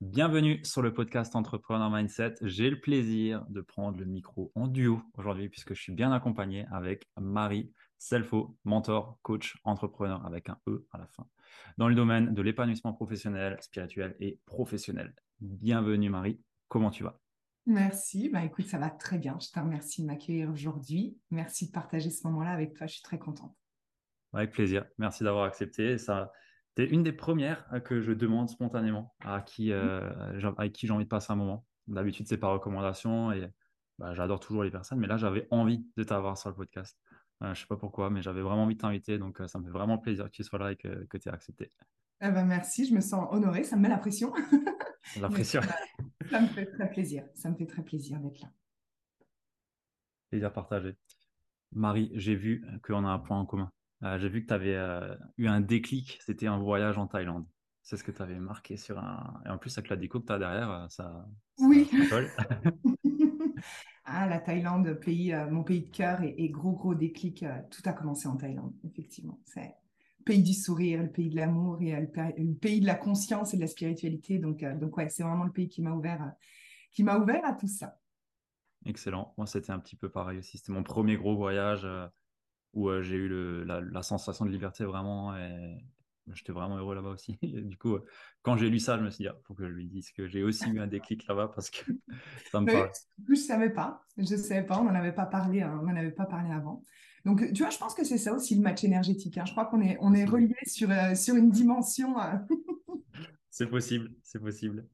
Bienvenue sur le podcast Entrepreneur Mindset. J'ai le plaisir de prendre le micro en duo aujourd'hui puisque je suis bien accompagné avec Marie Selfo, mentor, coach, entrepreneur avec un E à la fin, dans le domaine de l'épanouissement professionnel, spirituel et professionnel. Bienvenue Marie, comment tu vas? Merci, bah écoute, ça va très bien. Je te remercie de m'accueillir aujourd'hui. Merci de partager ce moment-là avec toi, je suis très contente. Avec plaisir, merci d'avoir accepté. Ça, c'est une des premières euh, que je demande spontanément à qui, euh, avec qui j'ai envie de passer un moment. D'habitude, c'est par recommandation et bah, j'adore toujours les personnes, mais là, j'avais envie de t'avoir sur le podcast. Euh, je ne sais pas pourquoi, mais j'avais vraiment envie de t'inviter, donc ça me fait vraiment plaisir que tu sois là et que, tu aies accepté. Eh ben, merci, je me sens honorée, ça me met la pression. la pression. ça me fait très plaisir, ça me fait très plaisir d'être là. Plaisir partagé. Marie, j'ai vu qu'on a un point en commun. Euh, j'ai vu que tu avais euh, eu un déclic, c'était un voyage en Thaïlande. C'est ce que tu avais marqué sur un. Et en plus, avec la déco que tu as derrière, euh, ça. oui. ah, la Thaïlande, pays, mon pays de cœur et, gros, gros déclic. tout a commencé en Thaïlande, effectivement. C'est le pays du sourire, le pays de l'amour et le, pays de la conscience et de la spiritualité. Donc, donc ouais, c'est vraiment le pays qui m'a ouvert, qui m'a ouvert à tout ça. Excellent. Moi, c'était un petit peu pareil aussi. C'était mon premier gros voyage où j'ai eu la, sensation de liberté vraiment et j'étais vraiment heureux là-bas aussi. du coup, quand j'ai lu ça, je me suis dit, il ah, faut que je lui dise que j'ai aussi eu un déclic là-bas parce que ça me parle. je ne savais pas, je ne savais pas, on n'en avait pas parlé, hein, on n'en avait pas parlé avant. Donc, tu vois, je pense que c'est ça aussi le match énergétique. Hein. Je crois qu'on est, on est relié sur, euh, sur une dimension. c'est possible, c'est possible.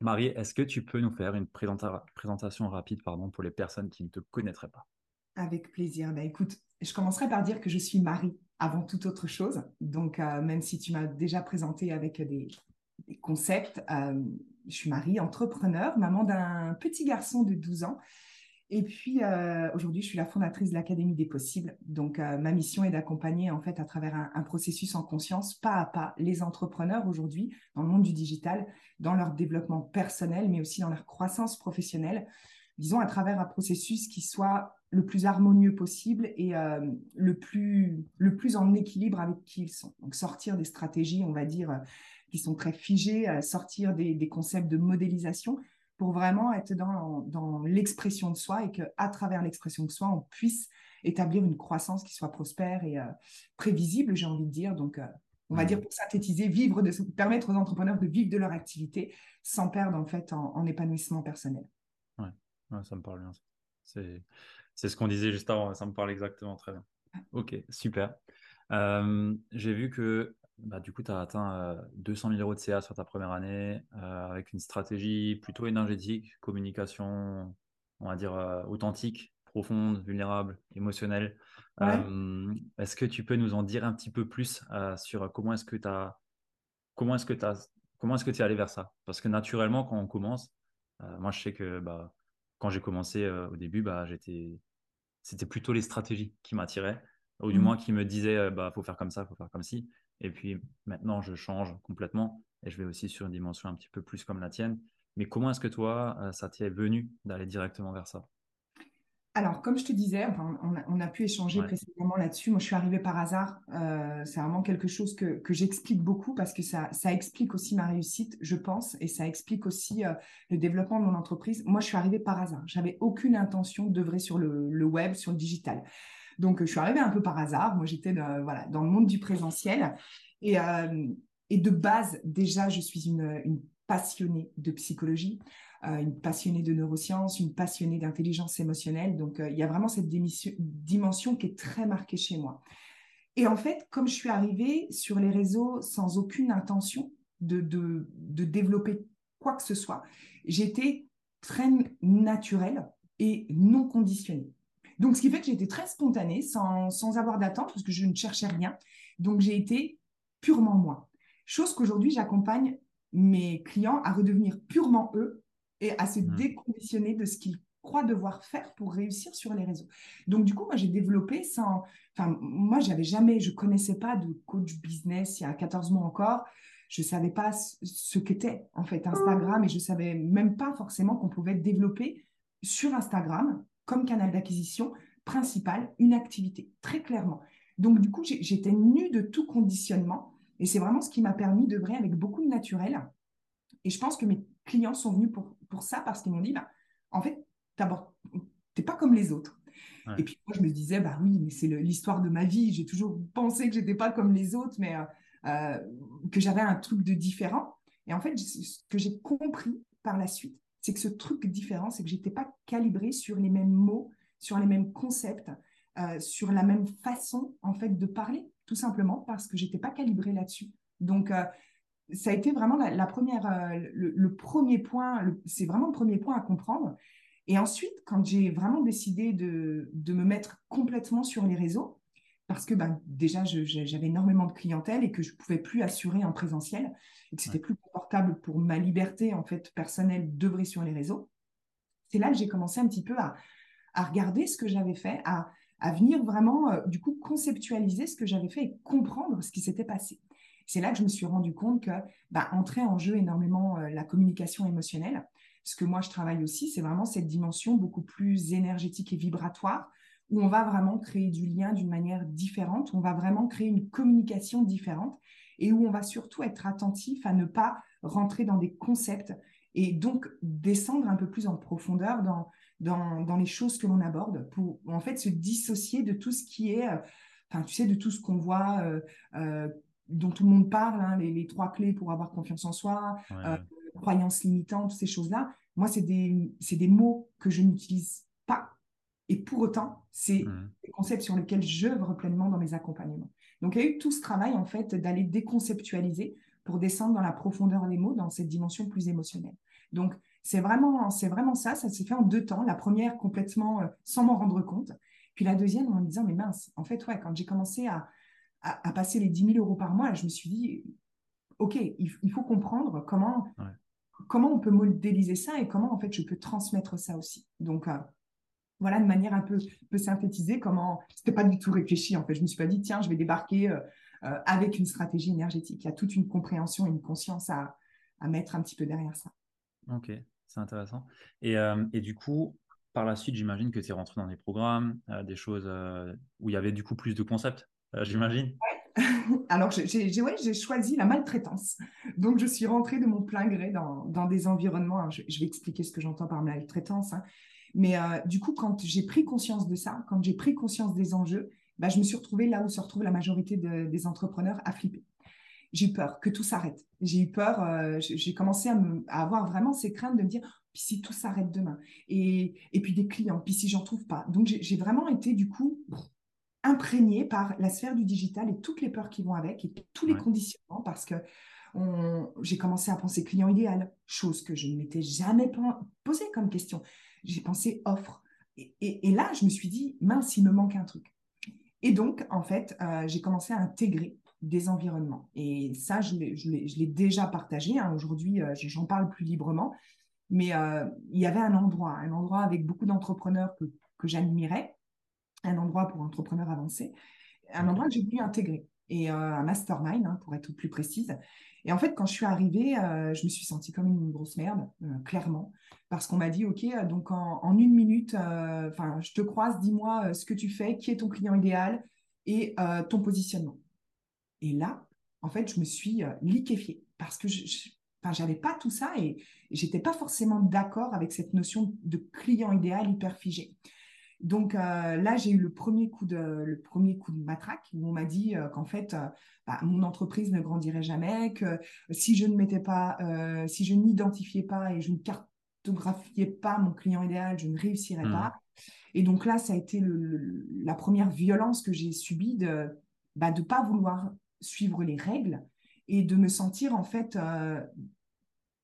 Marie, est-ce que tu peux nous faire une présentation rapide pardon, pour les personnes qui ne te connaîtraient pas? Avec plaisir. Ben, écoute, je commencerai par dire que je suis Marie avant toute autre chose. Donc, euh, même si tu m'as déjà présenté avec des, concepts, euh, je suis Marie, entrepreneur, maman d'un petit garçon de 12 ans. Et puis, euh, aujourd'hui, je suis la fondatrice de l'Académie des possibles. Donc, ma mission est d'accompagner, en fait, à travers un, processus en conscience, pas à pas, les entrepreneurs aujourd'hui, dans le monde du digital, dans leur développement personnel, mais aussi dans leur croissance professionnelle, disons, à travers un processus qui soit le plus harmonieux possible et euh, le, plus, le plus en équilibre avec qui ils sont. Donc sortir des stratégies, on va dire, euh, qui sont très figées, euh, sortir des, des, concepts de modélisation pour vraiment être dans, dans l'expression de soi et qu'à travers l'expression de soi, on puisse établir une croissance qui soit prospère et prévisible, j'ai envie de dire. Donc, on va mmh. dire pour synthétiser, vivre de, permettre aux entrepreneurs de vivre de leur activité sans perdre en fait en, en épanouissement personnel. Ouais. ça me parle bien. C'est c'est ce qu'on disait juste avant, ça me parle exactement très bien. Ok, super. Euh, j'ai vu que bah, du coup, tu as atteint 200 euh, 000 euros de CA sur ta première année euh, avec une stratégie plutôt énergétique, communication, on va dire authentique, profonde, vulnérable, émotionnelle. est-ce que tu peux nous en dire un petit peu plus sur comment est-ce que tu as comment est-ce que tu comment est-ce que tu es allé vers ça? Parce que naturellement, quand on commence, moi je sais que bah, quand j'ai commencé au début, bah, j'étais c'était plutôt les stratégies qui m'attiraient, ou du mmh. moins qui me disaient, euh, bah, faut faire comme ça, faut faire comme ci. Et puis maintenant, je change complètement et je vais aussi sur une dimension un petit peu plus comme la tienne. Mais comment est-ce que toi, euh, ça t'est venu d'aller directement vers ça? Alors, comme je te disais, on, a, pu échanger précédemment là-dessus. Moi, je suis arrivée par hasard. Euh, c'est vraiment quelque chose que, j'explique beaucoup parce que ça, explique aussi ma réussite, je pense, et ça explique aussi euh, le développement de mon entreprise. Moi, je suis arrivée par hasard. J'avais aucune intention d'œuvrer sur le, web, sur le digital. Donc, je suis arrivée un peu par hasard. Moi, j'étais voilà, dans le monde du présentiel. Et, euh, de base, déjà, je suis une passionnée de psychologie. Euh, une passionnée de neurosciences, une passionnée d'intelligence émotionnelle. Donc, euh, il y a vraiment cette dimension qui est très marquée chez moi. Et en fait, comme je suis arrivée sur les réseaux sans aucune intention de, de, développer quoi que ce soit, j'étais très naturelle et non conditionnée. Donc, ce qui fait que j'étais très spontanée, sans, sans avoir d'attente, parce que je ne cherchais rien. Donc, j'ai été purement moi. Chose qu'aujourd'hui, j'accompagne mes clients à redevenir purement eux et à se mmh. déconditionner de ce qu'ils croient devoir faire pour réussir sur les réseaux. Donc du coup, moi j'ai développé sans enfin moi j'avais jamais je connaissais pas de coach business il y a 14 mois encore. Je savais pas ce qu'était en fait Instagram et je savais même pas forcément qu'on pouvait développer sur Instagram comme canal d'acquisition principal une activité très clairement. Donc du coup, j'étais nue de tout conditionnement et c'est vraiment ce qui m'a permis de vrai avec beaucoup de naturel. Et je pense que mes clients sont venus pour, pour ça parce qu'ils m'ont dit, bah, en fait, tu n'es pas comme les autres. Et puis moi, je me disais, bah oui, mais c'est l'histoire de ma vie. J'ai toujours pensé que j'étais pas comme les autres, mais euh, euh, que j'avais un truc de différent. Et en fait, ce que j'ai compris par la suite, c'est que ce truc différent, c'est que j'étais pas calibrée sur les mêmes mots, sur les mêmes concepts, euh, sur la même façon en fait de parler, tout simplement parce que j'étais pas calibrée là-dessus. Donc ça a été vraiment la, première, le, premier point, c'est vraiment le premier point à comprendre. Et ensuite, quand j'ai vraiment décidé de, me mettre complètement sur les réseaux, parce que ben, déjà, j'avais énormément de clientèle et que je ne pouvais plus assurer en présentiel, et que c'était plus confortable pour ma liberté en fait personnelle d'œuvrer sur les réseaux, c'est là que j'ai commencé un petit peu à, regarder ce que j'avais fait, à, venir vraiment, euh, du coup, conceptualiser ce que j'avais fait et comprendre ce qui s'était passé. C'est là que je me suis rendu compte que ben, entrait en jeu énormément euh, la communication émotionnelle. Ce que moi je travaille aussi, c'est vraiment cette dimension beaucoup plus énergétique et vibratoire où on va vraiment créer du lien d'une manière différente, où on va vraiment créer une communication différente et où on va surtout être attentif à ne pas rentrer dans des concepts et donc descendre un peu plus en profondeur dans, dans, les choses que l'on aborde pour en fait se dissocier de tout ce qui est, euh, enfin tu sais, de tout ce qu'on voit, euh, dont tout le monde parle, hein, les, trois clés pour avoir confiance en soi, croyances limitantes, ces choses-là. Moi, c'est des, des mots que je n'utilise pas. Et pour autant, c'est mmh. des concepts sur lesquels j'œuvre pleinement dans mes accompagnements. Donc, il y a eu tout ce travail, en fait, d'aller déconceptualiser pour descendre dans la profondeur des mots, dans cette dimension plus émotionnelle. Donc, c'est vraiment, c'est vraiment ça. Ça s'est fait en deux temps. La première, complètement euh, sans m'en rendre compte. Puis la deuxième, en me disant, mais mince, en fait, ouais, quand j'ai commencé à, à, passer les 10 000 euros par mois, je me suis dit, OK, il, faut comprendre comment, comment on peut modéliser ça et comment en fait je peux transmettre ça aussi. Donc euh, voilà de manière un peu, peu synthétisée comment c'était pas du tout réfléchi en fait. Je me suis pas dit tiens je vais débarquer euh, euh, avec une stratégie énergétique. Il y a toute une compréhension et une conscience à, à mettre un petit peu derrière ça. Ok, c'est intéressant. Et, et, du coup, par la suite, j'imagine que tu es rentré dans des programmes, des choses où il y avait du coup plus de concepts, j'imagine. Alors, j'ai choisi la maltraitance. Donc, je suis rentrée de mon plein gré dans, des environnements. je, vais expliquer ce que j'entends par maltraitance. Hein. Mais euh, du coup, quand j'ai pris conscience de ça, quand j'ai pris conscience des enjeux, bah, je me suis retrouvée là où se retrouve la majorité des entrepreneurs à flipper. J'ai eu peur que tout s'arrête. J'ai eu peur, euh, j'ai commencé à, à, avoir vraiment ces craintes de me dire, puis si tout s'arrête demain, et, et, puis des clients, puis si j'en trouve pas? Donc j'ai vraiment été du coup imprégné par la sphère du digital et toutes les peurs qui vont avec et tous les conditionnements parce que j'ai commencé à penser client idéal, chose que je ne m'étais jamais posée comme question. J'ai pensé offre. Et, là, je me suis dit, mince, il me manque un truc. Et donc, en fait, euh, j'ai commencé à intégrer des environnements. Et ça, je l'ai déjà partagé. Hein. Aujourd'hui, euh, j'en parle plus librement. Mais euh, il y avait un endroit, un endroit avec beaucoup d'entrepreneurs que, que j'admirais, un endroit pour entrepreneurs avancés, un endroit que j'ai voulu intégrer et euh, un mastermind hein, pour être plus précise. Et en fait, quand je suis arrivée, euh, je me suis sentie comme une grosse merde, euh, clairement, parce qu'on m'a dit, OK, donc en, une minute, enfin, je te croise, dis-moi ce que tu fais, qui est ton client idéal et ton positionnement. Et là, en fait, je me suis liquéfiée parce que je, je n'avais pas tout ça et j'étais pas forcément d'accord avec cette notion de client idéal hyper figé. Donc euh, là, j'ai eu le premier coup de le premier coup de matraque où on m'a dit euh, qu'en fait, euh, bah, mon entreprise ne grandirait jamais, que si je ne mettais pas, si je n'identifiais pas et je ne cartographiais pas mon client idéal, je ne réussirais mmh. pas. Et donc là, ça a été la première violence que j'ai subie de ne bah, de pas vouloir suivre les règles et de me sentir en fait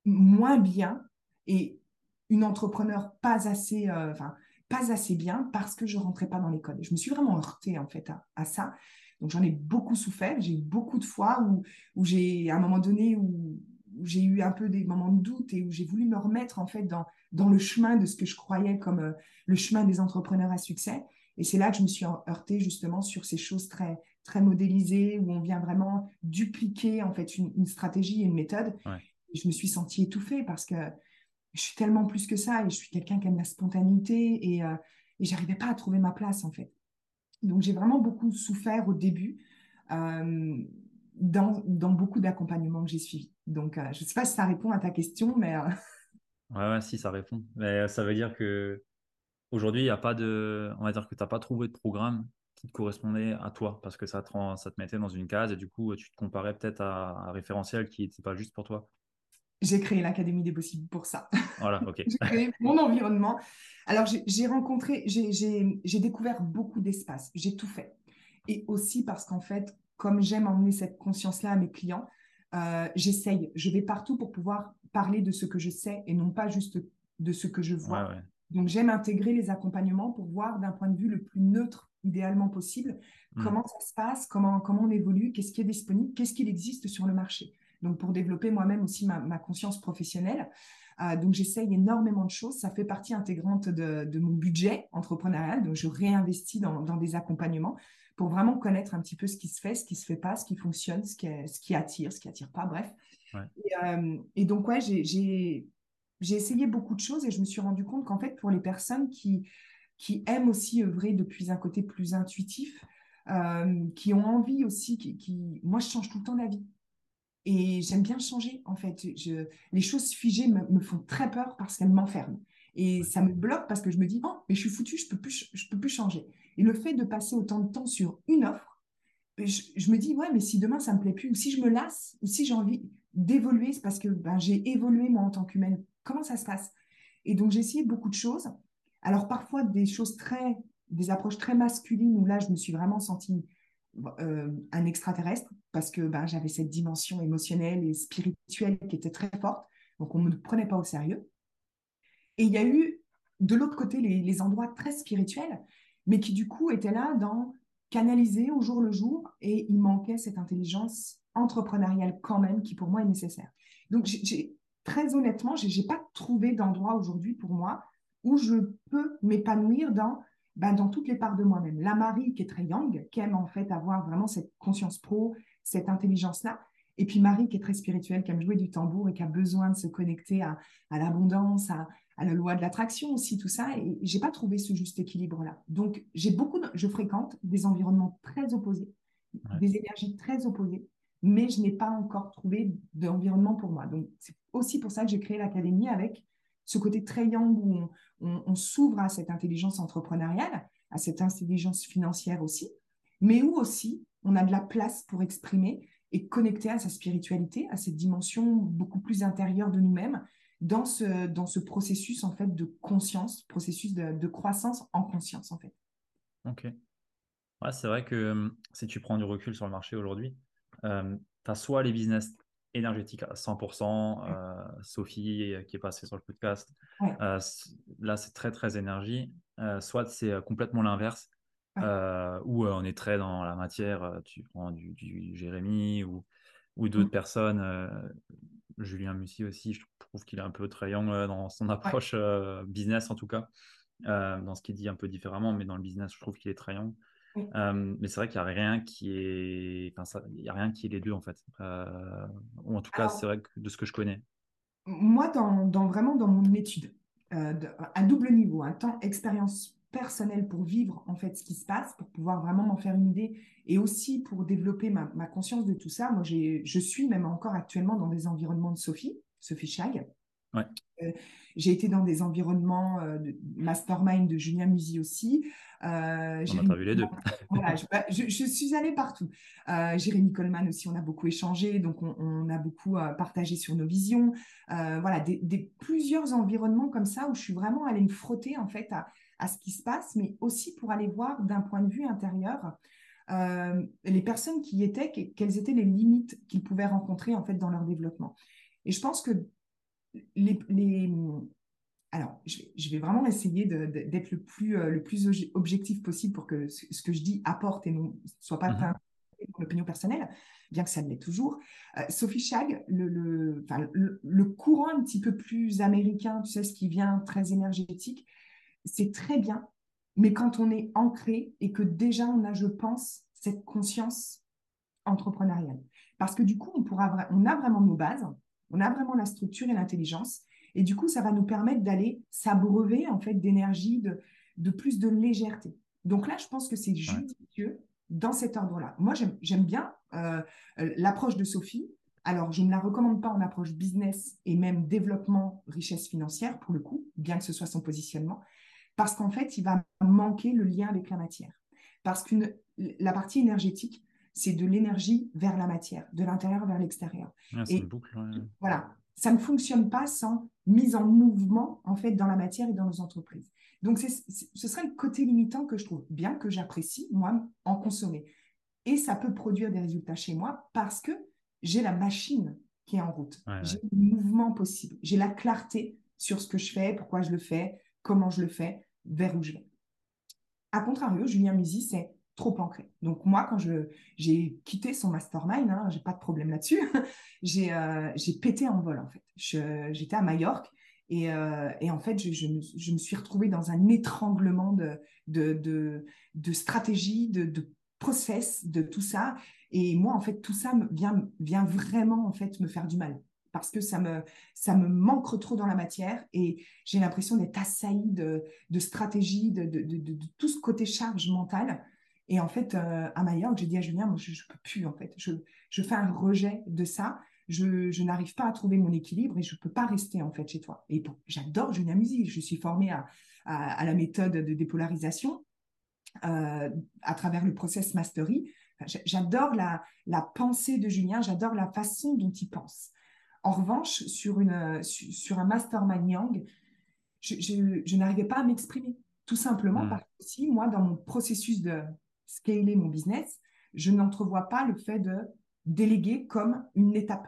moins bien et une entrepreneur pas assez, enfin pas assez bien parce que je rentrais pas dans les codes. Je me suis vraiment heurtée en fait à, ça. Donc j'en ai beaucoup souffert. J'ai eu beaucoup de fois où, où j'ai, à un moment donné, où j'ai eu un peu des moments de doute et où j'ai voulu me remettre en fait dans, dans le chemin de ce que je croyais comme euh, le chemin des entrepreneurs à succès. Et c'est là que je me suis heurtée justement sur ces choses très, très modélisées où on vient vraiment dupliquer en fait une, stratégie et une méthode. Et je me suis sentie étouffée parce que je suis tellement plus que ça et je suis quelqu'un qui aime la spontanéité et, euh, et j'arrivais pas à trouver ma place en fait. Donc j'ai vraiment beaucoup souffert au début. Euh, dans, beaucoup d'accompagnements que j'ai suivis. Donc, euh, je ne sais pas si ça répond à ta question, mais... Euh, ouais, ouais, si, ça répond. Mais ça veut dire que aujourd'hui, il n'y a pas de... On va dire que tu n'as pas trouvé de programme qui te correspondait à toi, parce que ça te mettait dans une case et du coup, tu te comparais peut-être à un référentiel qui n'était pas juste pour toi. J'ai créé l'Académie des possibles pour ça. Voilà, ok. j'ai créé mon environnement. Alors, j'ai rencontré, j'ai découvert beaucoup d'espaces. J'ai tout fait. Et aussi parce qu'en fait, comme j'aime emmener cette conscience-là à mes clients, euh, j'essaye, je vais partout pour pouvoir parler de ce que je sais et non pas juste de ce que je vois. Donc j'aime intégrer les accompagnements pour voir d'un point de vue le plus neutre idéalement possible hmm. comment ça se passe, comment, comment on évolue, qu'est-ce qui est disponible, qu'est-ce qu'il existe sur le marché. Donc pour développer moi-même aussi ma, conscience professionnelle. Euh, donc j'essaye énormément de choses, ça fait partie intégrante de, mon budget entrepreneurial, donc je réinvestis dans, dans des accompagnements pour vraiment connaître un petit peu ce qui se fait, ce qui se fait pas, ce qui fonctionne, ce qui, ce qui attire, ce qui attire pas, bref. Euh, et, donc, ouais, j'ai essayé beaucoup de choses et je me suis rendu compte qu'en fait, pour les personnes qui, qui aiment aussi œuvrer depuis un côté plus intuitif, euh, qui ont envie aussi, qui, qui, moi, je change tout le temps d'avis. Et j'aime bien changer, en fait. Je, les choses figées me, me font très peur parce qu'elles m'enferment. Et ça me bloque parce que je me dis, oh, mais je suis foutu, je peux plus, je peux plus changer. Et le fait de passer autant de temps sur une offre, je, me dis, ouais, mais si demain ça me plaît plus, ou si je me lasse, ou si j'ai envie d'évoluer, c'est parce que ben, j'ai évolué moi en tant qu'humaine. Comment ça se passe? Et donc j'ai essayé beaucoup de choses. Alors parfois des choses très, des approches très masculines où là je me suis vraiment sentie euh, un extraterrestre parce que ben, j'avais cette dimension émotionnelle et spirituelle qui était très forte. Donc on ne me prenait pas au sérieux. Et il y a eu de l'autre côté les, endroits très spirituels, mais qui du coup étaient là dans canaliser au jour le jour, et il manquait cette intelligence entrepreneuriale quand même qui pour moi est nécessaire. Donc j'ai très honnêtement, j'ai n'ai pas trouvé d'endroit aujourd'hui pour moi où je peux m'épanouir dans ben, dans toutes les parts de moi-même. La Marie qui est très young, qui aime en fait avoir vraiment cette conscience pro, cette intelligence-là, et puis Marie qui est très spirituelle, qui aime jouer du tambour et qui a besoin de se connecter à, à l'abondance, à, à la loi de l'attraction aussi, tout ça. Et j'ai pas trouvé ce juste équilibre-là. Donc, j'ai beaucoup, je fréquente des environnements très opposés, des énergies très opposées, mais je n'ai pas encore trouvé d'environnement pour moi. Donc, c'est aussi pour ça que j'ai créé l'académie avec ce côté très young où on, s'ouvre à cette intelligence entrepreneuriale, à cette intelligence financière aussi, mais où aussi on a de la place pour exprimer et connecter à sa spiritualité, à cette dimension beaucoup plus intérieure de nous-mêmes, dans ce, dans ce processus en fait de conscience, processus de, croissance en conscience en fait. Ok. Ouais, c'est vrai que hum, si tu prends du recul sur le marché aujourd'hui, euh, tu as soit les business énergétiques à 100%, euh, Sophie qui est passée sur le podcast, euh, là c'est très très énergie, soit c'est complètement l'inverse, où on est très dans la matière, tu prends du, du Jérémy ou, ou d'autres mmh. personnes Julien Mussy aussi, je trouve qu'il est un peu euh, dans son approche euh, business en tout cas, euh, dans ce qu'il dit un peu différemment, mais dans le business, je trouve qu'il est mais c'est vrai qu'il n'y a rien qui est, enfin, il y a rien qui est les deux en fait. ou en tout cas, c'est vrai que de ce que je connais. Moi, dans, dans vraiment dans mon étude, à double niveau, un temps expérience personnel pour vivre en fait ce qui se passe, pour pouvoir vraiment m'en faire une idée et aussi pour développer ma, conscience de tout ça. Moi, je suis même encore actuellement dans des environnements de Sophie, Sophie Chag. Euh, j'ai été dans des environnements euh, de mastermind de Julien Musi aussi. Euh, on a vu les deux. voilà, bah, je, je, suis allée partout. Euh, Jérémy Coleman aussi, on a beaucoup échangé, donc on, a beaucoup partagé sur nos visions. voilà, des, des, plusieurs environnements comme ça où je suis vraiment allée me frotter en fait à, à ce qui se passe, mais aussi pour aller voir d'un point de vue intérieur les personnes qui y étaient, quelles étaient les limites qu'ils pouvaient rencontrer en fait dans leur développement. Et je pense que les, les alors, je vais, vraiment essayer d'être le plus, euh, le plus objectif possible pour que ce, que je dis apporte et ne soit pas mmh. mon opinion personnelle. bien que ça l'est toujours. Euh, Sophie Chag, le, le, le, courant un petit peu plus américain, tu sais, ce qui vient très énergétique, c'est très bien, mais quand on est ancré et que déjà on a, je pense, cette conscience entrepreneuriale. Parce que du coup, on, pourra, on a vraiment nos bases, on a vraiment la structure et l'intelligence, et du coup, ça va nous permettre d'aller s'abreuver en fait d'énergie, de, de plus de légèreté. Donc là, je pense que c'est judicieux dans cet ordre-là. Moi, j'aime bien euh, l'approche de Sophie. Alors, je ne la recommande pas en approche business et même développement, richesse financière, pour le coup, bien que ce soit son positionnement, parce qu'en fait, il va manquer le lien avec la matière. Parce que la partie énergétique, c'est de l'énergie vers la matière, de l'intérieur vers l'extérieur. Ah, et boucle, voilà, ça ne fonctionne pas sans mise en mouvement en fait dans la matière et dans nos entreprises. Donc, ce serait le côté limitant que je trouve bien, que j'apprécie, moi, en consommer. Et ça peut produire des résultats chez moi parce que j'ai la machine qui est en route. j'ai le mouvement possible. J'ai la clarté sur ce que je fais, pourquoi je le fais, comment je le fais, vers où je vais. A contrario, Julien Musi, c'est trop ancré. Donc moi, quand j'ai quitté son mastermind, hein, j'ai pas de problème là-dessus, euh, j'ai pété en vol en fait. J'étais à Majorque euh, et, en fait, je, me, suis retrouvée dans un étranglement de, de, de, stratégie, de, process, de tout ça. Et moi, en fait, tout ça vient, vient vraiment en fait me faire du mal parce que ça me, ça me manque trop dans la matière et j'ai l'impression d'être assaillie de, de stratégie, de, de, tout ce côté charge mentale. Et en fait, euh, à Majorque, j'ai dit à Julien, moi, je ne peux plus, en fait. Je, je fais un rejet de ça je, n'arrive pas à trouver mon équilibre et je ne peux pas rester en fait chez toi. Et j'adore Julien Musi, je suis formée à, la méthode de dépolarisation euh, à travers le process mastery. J'adore la, pensée de Julien, j'adore la façon dont il pense. En revanche, sur, une, sur un mastermind Yang, je, n'arrivais pas à m'exprimer. Tout simplement hmm. parce que si moi, dans mon processus de scaler mon business, je n'entrevois pas le fait de déléguer comme une étape.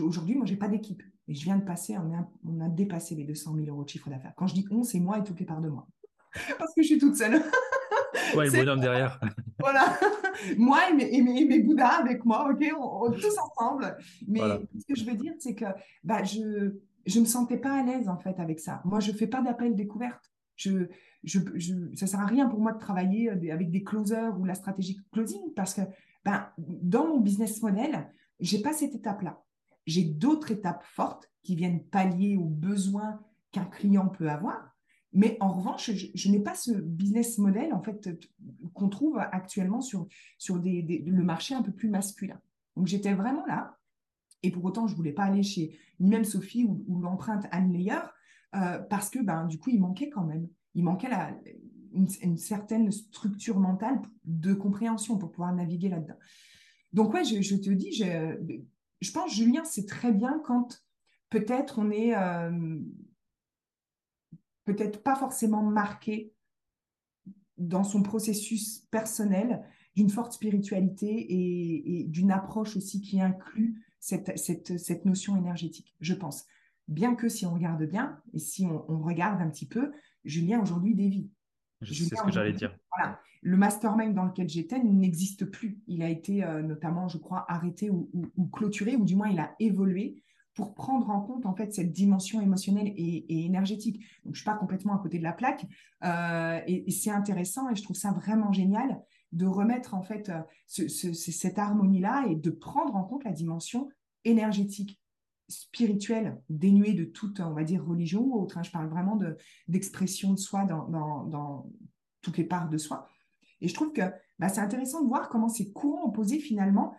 Aujourd'hui, moi, je n'ai pas d'équipe. Et je viens de passer, on a, on a dépassé les 200 000 euros de chiffre d'affaires. Quand je dis on, c'est moi et toutes les parts de moi. Parce que je suis toute seule. Ouais, le bonhomme derrière. voilà. Moi et mes, et mes, Bouddhas avec moi, OK on, tous ensemble. Mais ce que je veux dire, c'est que bah, je ne me sentais pas à l'aise, en fait, avec ça. Moi, je ne fais pas d'appel découverte. Je, je, je, ça ne sert à rien pour moi de travailler avec des closers ou la stratégie closing parce que ben, dans mon business model, j'ai pas cette étape-là j'ai d'autres étapes fortes qui viennent pallier aux besoins qu'un client peut avoir. Mais en revanche, je, n'ai pas ce business model en fait qu'on trouve actuellement sur, sur des, le marché un peu plus masculin. Donc j'étais vraiment là. Et pour autant, je voulais pas aller chez ni même Sophie ou, l'empreinte Anne Leyer euh, parce que ben, du coup, il manquait quand même. Il manquait la, une, certaine structure mentale de compréhension pour pouvoir naviguer là-dedans. Donc ouais, je, je te dis, je pense, Julien, c'est très bien quand peut-être on est euh, peut-être pas forcément marqué dans son processus personnel d'une forte spiritualité et, d'une approche aussi qui inclut cette, cette, notion énergétique, je pense. Bien que si on regarde bien et si on, regarde un petit peu, Julien aujourd'hui dévie. C'est ce que j'allais dire. Voilà le mastermind dans lequel j'étais n'existe plus. Il a été euh, notamment, je crois, arrêté ou, clôturé, ou du moins il a évolué pour prendre en compte en fait cette dimension émotionnelle et, énergétique. Donc je suis pas complètement à côté de la plaque, euh, et, c'est intéressant et je trouve ça vraiment génial de remettre en fait euh, cette harmonie là et de prendre en compte la dimension énergétique spirituelle dénuée de toute, on va dire, religion ou autre. Hein. Je parle vraiment d'expression de, soi dans, dans, toutes les parts de soi. Et je trouve que bah, c'est intéressant de voir comment ces courants opposés, finalement,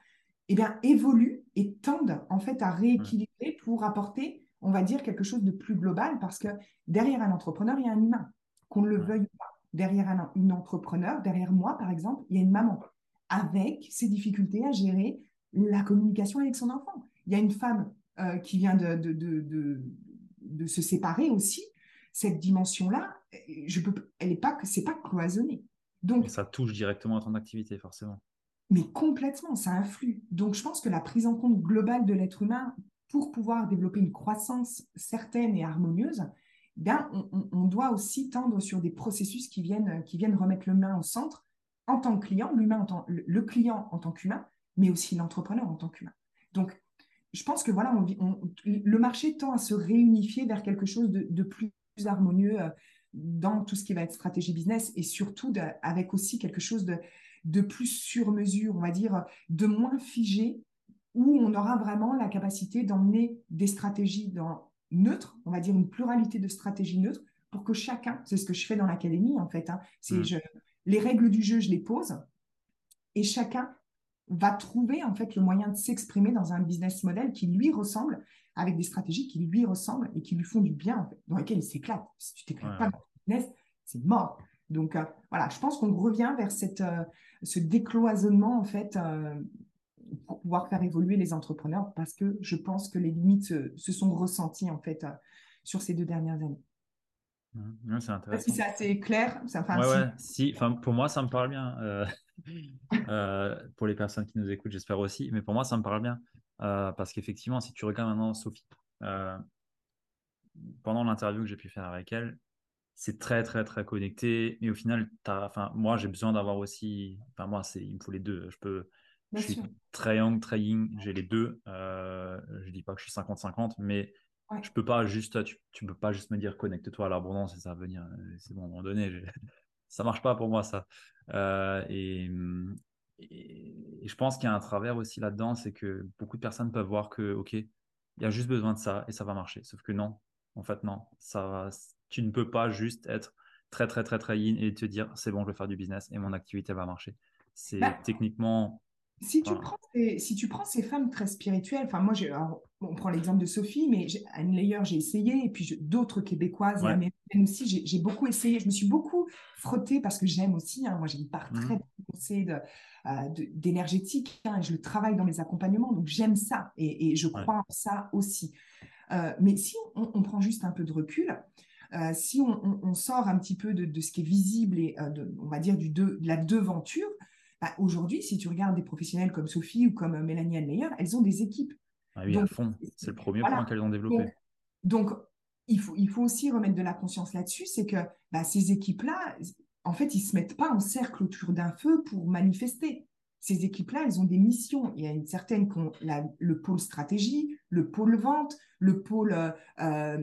eh bien, évoluent et tendent en fait à rééquilibrer pour apporter, on va dire, quelque chose de plus global, parce que derrière un entrepreneur, il y a un humain, qu'on ne le veuille pas. Derrière un une entrepreneur, derrière moi, par exemple, il y a une maman avec ses difficultés à gérer la communication avec son enfant. Il y a une femme euh, qui vient de, de, de, de, se séparer aussi. Cette dimension-là, je peux, elle n'est pas, c'est pas cloisonné. Donc, ça touche directement à ton activité, forcément. Mais complètement, ça influe. Donc, je pense que la prise en compte globale de l'être humain pour pouvoir développer une croissance certaine et harmonieuse, bien, on, doit aussi tendre sur des processus qui viennent, qui viennent remettre l'humain au centre en tant que client, l'humain le client en tant qu'humain, mais aussi l'entrepreneur en tant qu'humain. Donc, je pense que voilà, le marché tend à se réunifier vers quelque chose de, plus harmonieux euh, dans tout ce qui va être stratégie business et surtout avec aussi quelque chose de, de plus sur mesure, on va dire, de moins figé, où on aura vraiment la capacité d'emmener des stratégies dans neutres, on va dire une pluralité de stratégies neutres, pour que chacun, c'est ce que je fais dans l'académie en fait, hein, c'est mmh. les règles du jeu, je les pose, et chacun va trouver en fait le moyen de s'exprimer dans un business model qui lui ressemble, avec des stratégies qui lui ressemblent et qui lui font du bien, en fait, dans lesquelles il s'éclate. Si tu t'éclates pas dans ton business, c'est mort. Donc euh, voilà, je pense qu'on revient vers cette, euh, ce décloisonnement en fait euh, pour pouvoir faire évoluer les entrepreneurs parce que je pense que les limites se, sont ressenties en fait sur ces deux dernières années. Mmh, c'est intéressant. Si c'est assez clair, ça ouais, ouais. Si, enfin, pour moi, ça me parle bien. pour les personnes qui nous écoutent, j'espère aussi. Mais pour moi, ça me parle bien. parce qu'effectivement, si tu regardes maintenant Sophie, pendant l'interview que j'ai pu faire avec elle, c'est très très très connecté mais au final enfin moi j'ai besoin d'avoir aussi enfin moi il me faut les deux je peux je suis très young très yin j'ai les deux euh, je dis pas que je suis 50 50 mais je peux pas juste tu, tu peux pas juste me dire connecte-toi à l'abondance et ça va venir euh, c'est bon à un moment donné ça marche pas pour moi ça euh, et, et, je pense qu'il y a un travers aussi là-dedans c'est que beaucoup de personnes peuvent voir que ok il y a juste besoin de ça et ça va marcher sauf que non en fait non ça va tu ne peux pas juste être très, très, très, très in et te dire c'est bon, je vais faire du business et mon activité va marcher. C'est bah, techniquement. Si tu, prends ces, si tu prends ces femmes très spirituelles, enfin moi, on prend l'exemple de Sophie, mais Anne Layer, j'ai essayé, et puis d'autres québécoises et américaines aussi, j'ai beaucoup essayé. Je me suis beaucoup frottée parce que j'aime aussi, hein, moi j'ai une part mmh. très poussée euh, d'énergétique, hein, je le travaille dans mes accompagnements, donc j'aime ça et, je crois en ça aussi. Euh, mais si on, prend juste un peu de recul, euh, si on, sort un petit peu de, ce qui est visible et euh, de, on va dire du de, la devanture, bah, aujourd'hui, si tu regardes des professionnels comme Sophie ou comme euh, Mélanie Almeyer, elles ont des équipes. Ah oui, à fond. C'est le premier point qu'elles ont développé. Donc, il, faut, il faut aussi remettre de la conscience là-dessus, c'est que bah, ces équipes-là, en fait, ils ne se mettent pas en cercle autour d'un feu pour manifester ces équipes-là, elles ont des missions. Il y a une certaine qui ont le pôle stratégie, le pôle vente, le pôle, euh, euh,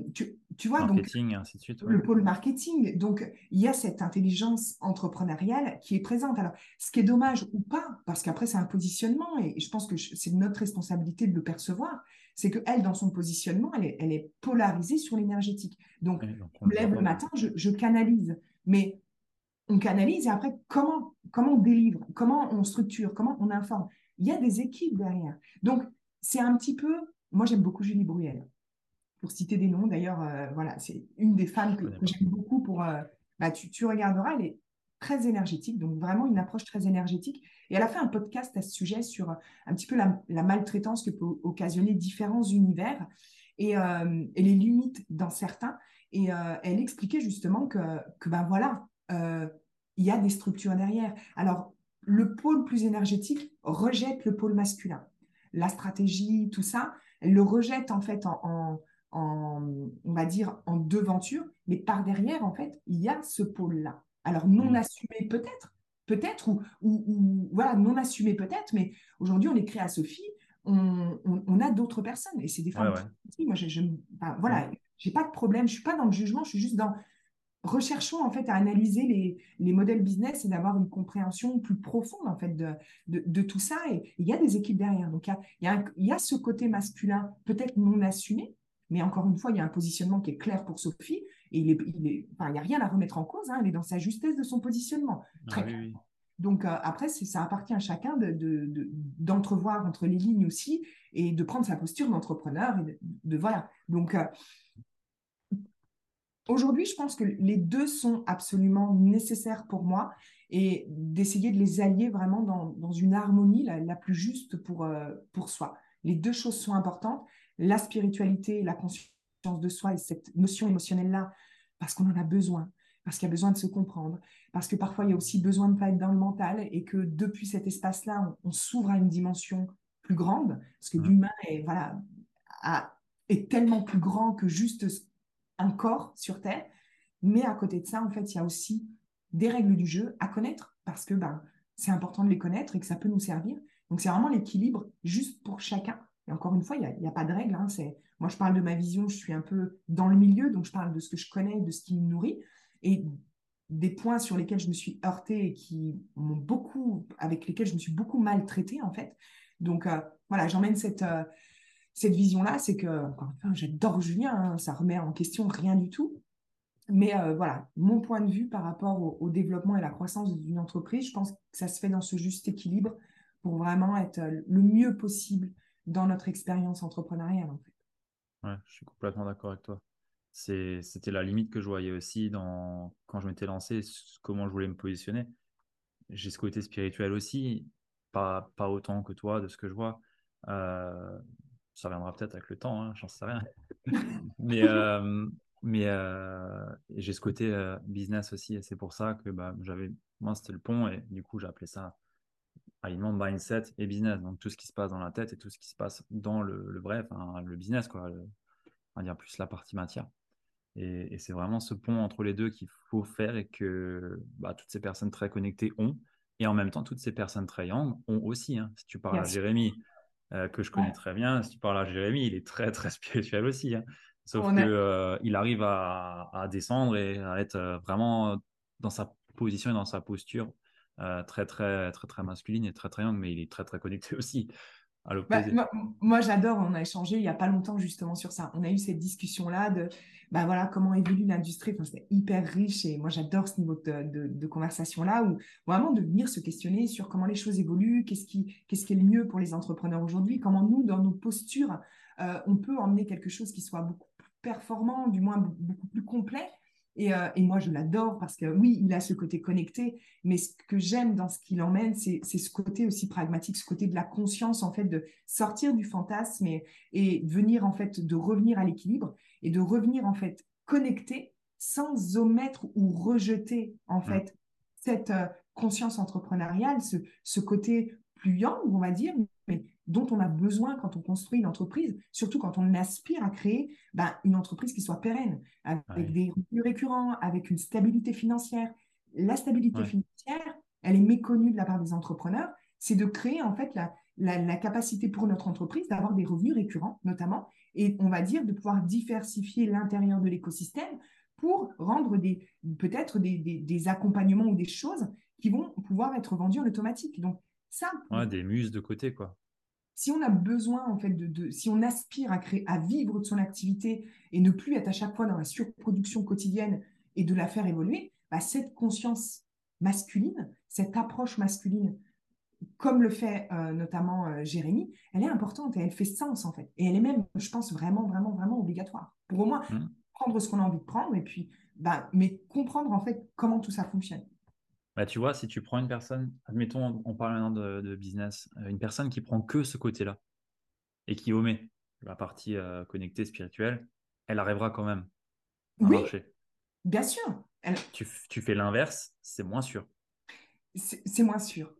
tu, vois, marketing, donc, ainsi de suite, le pôle marketing. Donc, il y a cette intelligence entrepreneuriale qui est présente. Alors, ce qui est dommage ou pas, parce qu'après, c'est un positionnement, et je pense que c'est notre responsabilité de le percevoir, c'est qu'elle, dans son positionnement, elle est, elle est polarisée sur l'énergétique. Donc, je me lève le matin, je, je canalise. Mais on canalise et après, comment, comment on délivre, comment on structure, comment on informe. Il y a des équipes derrière. Donc, c'est un petit peu. Moi, j'aime beaucoup Julie Bruyel. Pour citer des noms, d'ailleurs, euh, voilà, c'est une des femmes que, j'aime beaucoup. Pour, euh, bah, tu, regarderas, elle est très énergétique, donc vraiment une approche très énergétique. Et elle a fait un podcast à ce sujet sur euh, un petit peu la, maltraitance que peut occasionner différents univers et, et les limites dans certains. Et elle expliquait justement que, que ben voilà, il y a des structures derrière. Alors, le pôle plus énergétique rejette le pôle masculin. La stratégie, tout ça, elle le rejette en fait en, on va dire, en devanture, mais par derrière, en fait, il y a ce pôle-là. Alors, non mmh. assumé peut-être, peut-être, ou, ou, voilà, non assumé peut-être, mais aujourd'hui, on est créé à Sophie, on, a d'autres personnes, et c'est des femmes. Moi, je, je voilà, mmh. j'ai pas de problème, je suis pas dans le jugement, je suis juste dans recherchons en fait à analyser les, les modèles business et d'avoir une compréhension plus profonde en fait de, de, tout ça. Et il y a des équipes derrière. Donc il y a, il y a, ce côté masculin peut-être non assumé, mais encore une fois, il y a un positionnement qui est clair pour Sophie et il, est, il, est, enfin, il n'y a rien à remettre en cause. Hein, elle est dans sa justesse de son positionnement. Ah Très Donc euh, après, ça appartient à chacun d'entrevoir de, entre les lignes aussi et de prendre sa posture d'entrepreneur et de, voilà. Donc euh, Aujourd'hui, je pense que les deux sont absolument nécessaires pour moi et d'essayer de les allier vraiment dans, une harmonie la, plus juste pour, euh, pour soi. Les deux choses sont importantes. La spiritualité, la conscience de soi et cette notion émotionnelle-là, parce qu'on en a besoin, parce qu'il y a besoin de se comprendre, parce que parfois il y a aussi besoin de pas être dans le mental et que depuis cet espace-là, on, s'ouvre à une dimension plus grande, parce que mmh. l'humain est, voilà, est tellement plus grand que juste un corps sur Terre. Mais à côté de ça, en fait, il y a aussi des règles du jeu à connaître parce que ben, c'est important de les connaître et que ça peut nous servir. Donc, c'est vraiment l'équilibre juste pour chacun. Et encore une fois, il n'y a, pas de règle. Hein. Moi, je parle de ma vision, je suis un peu dans le milieu, donc je parle de ce que je connais, de ce qui me nourrit. Et des points sur lesquels je me suis heurtée et qui beaucoup, avec lesquels je me suis beaucoup maltraitée, en fait. Donc, euh, voilà, j'emmène cette, euh, cette vision-là. C'est que, j'adore Julien, hein, ça remet en question rien du tout. Mais euh, voilà, mon point de vue par rapport au, développement et la croissance d'une entreprise, je pense que ça se fait dans ce juste équilibre pour vraiment être le mieux possible dans notre expérience entrepreneuriale. Ouais, je suis complètement d'accord avec toi. C'était la limite que je voyais aussi dans, quand je m'étais lancé, comment je voulais me positionner. J'ai ce côté spirituel aussi, pas, pas autant que toi de ce que je vois. Euh, ça viendra peut-être avec le temps, hein, j'en sais rien. mais euh, mais euh, j'ai ce côté business aussi, et c'est pour ça que bah, j'avais, moi c'était le pont, et du coup j'ai appelé ça alignement mindset et business. Donc tout ce qui se passe dans la tête et tout ce qui se passe dans le, le vrai, le business, quoi, on va dire plus la partie matière. Et, c'est vraiment ce pont entre les deux qu'il faut faire et que bah, toutes ces personnes très connectées ont. Et en même temps, toutes ces personnes très young ont aussi. Hein. Si tu parles à Jérémy, euh, que je connais très bien, si tu parles à Jérémy, il est très, très spirituel aussi. Hein. Sauf qu'il euh, arrive à, descendre et à être euh, vraiment dans sa position et dans sa posture très, très, très, très masculine et très, très young, mais il est très, très connecté aussi. Bah, moi, j'adore, on a échangé il n'y a pas longtemps justement sur ça. On a eu cette discussion-là de bah, voilà, comment évolue l'industrie. Enfin, c'est hyper riche et moi, j'adore ce niveau de, conversation-là où vraiment de venir se questionner sur comment les choses évoluent, qu'est-ce qui, qu'est-ce qui est le mieux pour les entrepreneurs aujourd'hui, comment nous, dans nos postures, euh, on peut emmener quelque chose qui soit beaucoup plus performant, du moins beaucoup plus complet euh, et, moi, je l'adore parce que oui, il a ce côté connecté, mais ce que j'aime dans ce qu'il emmène, c'est ce côté aussi pragmatique, ce côté de la conscience, en fait, de sortir du fantasme et, et venir, en fait, de revenir à l'équilibre et de revenir, en fait, connecté sans omettre ou rejeter, en mmh. fait, cette euh, conscience entrepreneuriale, ce, ce côté plus on va dire, dont on a besoin quand on construit une entreprise, surtout quand on aspire à créer ben, une entreprise qui soit pérenne, avec des revenus récurrents, avec une stabilité financière. La stabilité financière, elle est méconnue de la part des entrepreneurs, c'est de créer en fait la, la, capacité pour notre entreprise d'avoir des revenus récurrents, notamment, et on va dire de pouvoir diversifier l'intérieur de l'écosystème pour rendre des peut-être des, des, des, accompagnements ou des choses qui vont pouvoir être vendues en automatique. Donc ça, ouais, des muses de côté quoi si on a besoin, en fait, de, si on aspire à créer, à vivre de son activité et ne plus être à chaque fois dans la surproduction quotidienne et de la faire évoluer, bah, cette conscience masculine, cette approche masculine, comme le fait euh, notamment euh, Jérémy, elle est importante et elle fait sens en fait. Et elle est même, je pense, vraiment, vraiment, vraiment obligatoire. Pour au moins mmh. prendre ce qu'on a envie de prendre et puis, bah, mais comprendre en fait comment tout ça fonctionne. Bah, tu vois, si tu prends une personne, admettons, on parle maintenant de, business, euh, une personne qui prend que ce côté-là et qui omet la partie euh, connectée spirituelle, elle arrivera quand même à oui, marcher. Bien sûr. Tu, fais l'inverse, c'est moins sûr. C'est moins sûr.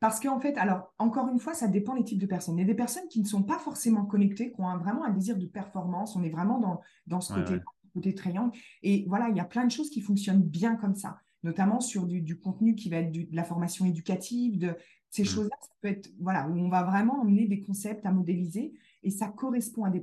Parce qu'en fait, alors, encore une fois, ça dépend des types de personnes. Il y a des personnes qui ne sont pas forcément connectées, qui ont vraiment un désir de performance. On est vraiment dans, dans ce côté, côté triangle. Et voilà, il y a plein de choses qui fonctionnent bien comme ça notamment sur du, contenu qui va être de la formation éducative, de ces mmh. choses-là, ça peut être, voilà, où on va vraiment emmener des concepts à modéliser et ça correspond à des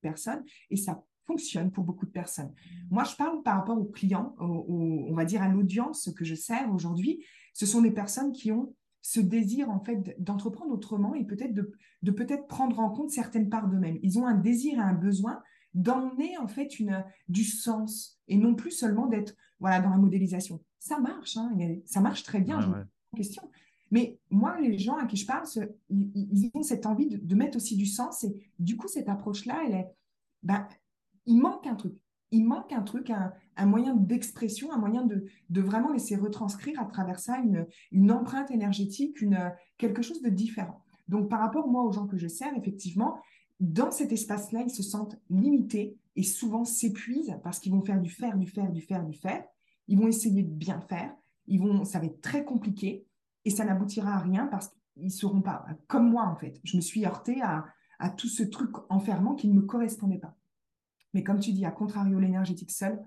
personnes et ça fonctionne pour beaucoup de personnes. Moi, je parle par rapport aux clients, on va dire à l'audience que je sers aujourd'hui. Ce sont des personnes qui ont ce désir en fait d'entreprendre autrement et peut-être de, de peut-être prendre en compte certaines parts d'eux-mêmes. Ils ont un désir et un besoin d'emmener en fait une, du sens et non plus seulement d'être voilà, dans la modélisation. Ça marche, hein, ça marche très bien, je question. Mais moi, les gens à qui je parle, ils, ont cette envie de, mettre aussi du sens et du coup, cette approche-là, elle est, ben, il manque un truc. Il manque un truc, un, moyen d'expression, un moyen de, de, vraiment laisser retranscrire à travers ça une, une empreinte énergétique, une, quelque chose de différent. Donc, par rapport, moi, aux gens que je sers, effectivement, dans cet espace-là, ils se sentent limités et souvent s'épuisent parce qu'ils vont faire du faire, du faire, du faire, du faire. Ils vont essayer de bien faire. Ils vont, ça va être très compliqué et ça n'aboutira à rien parce qu'ils ne seront pas comme moi en fait. Je me suis heurtée à, à tout ce truc enfermant qui ne me correspondait pas. Mais comme tu dis, à contrario l'énergétique seul,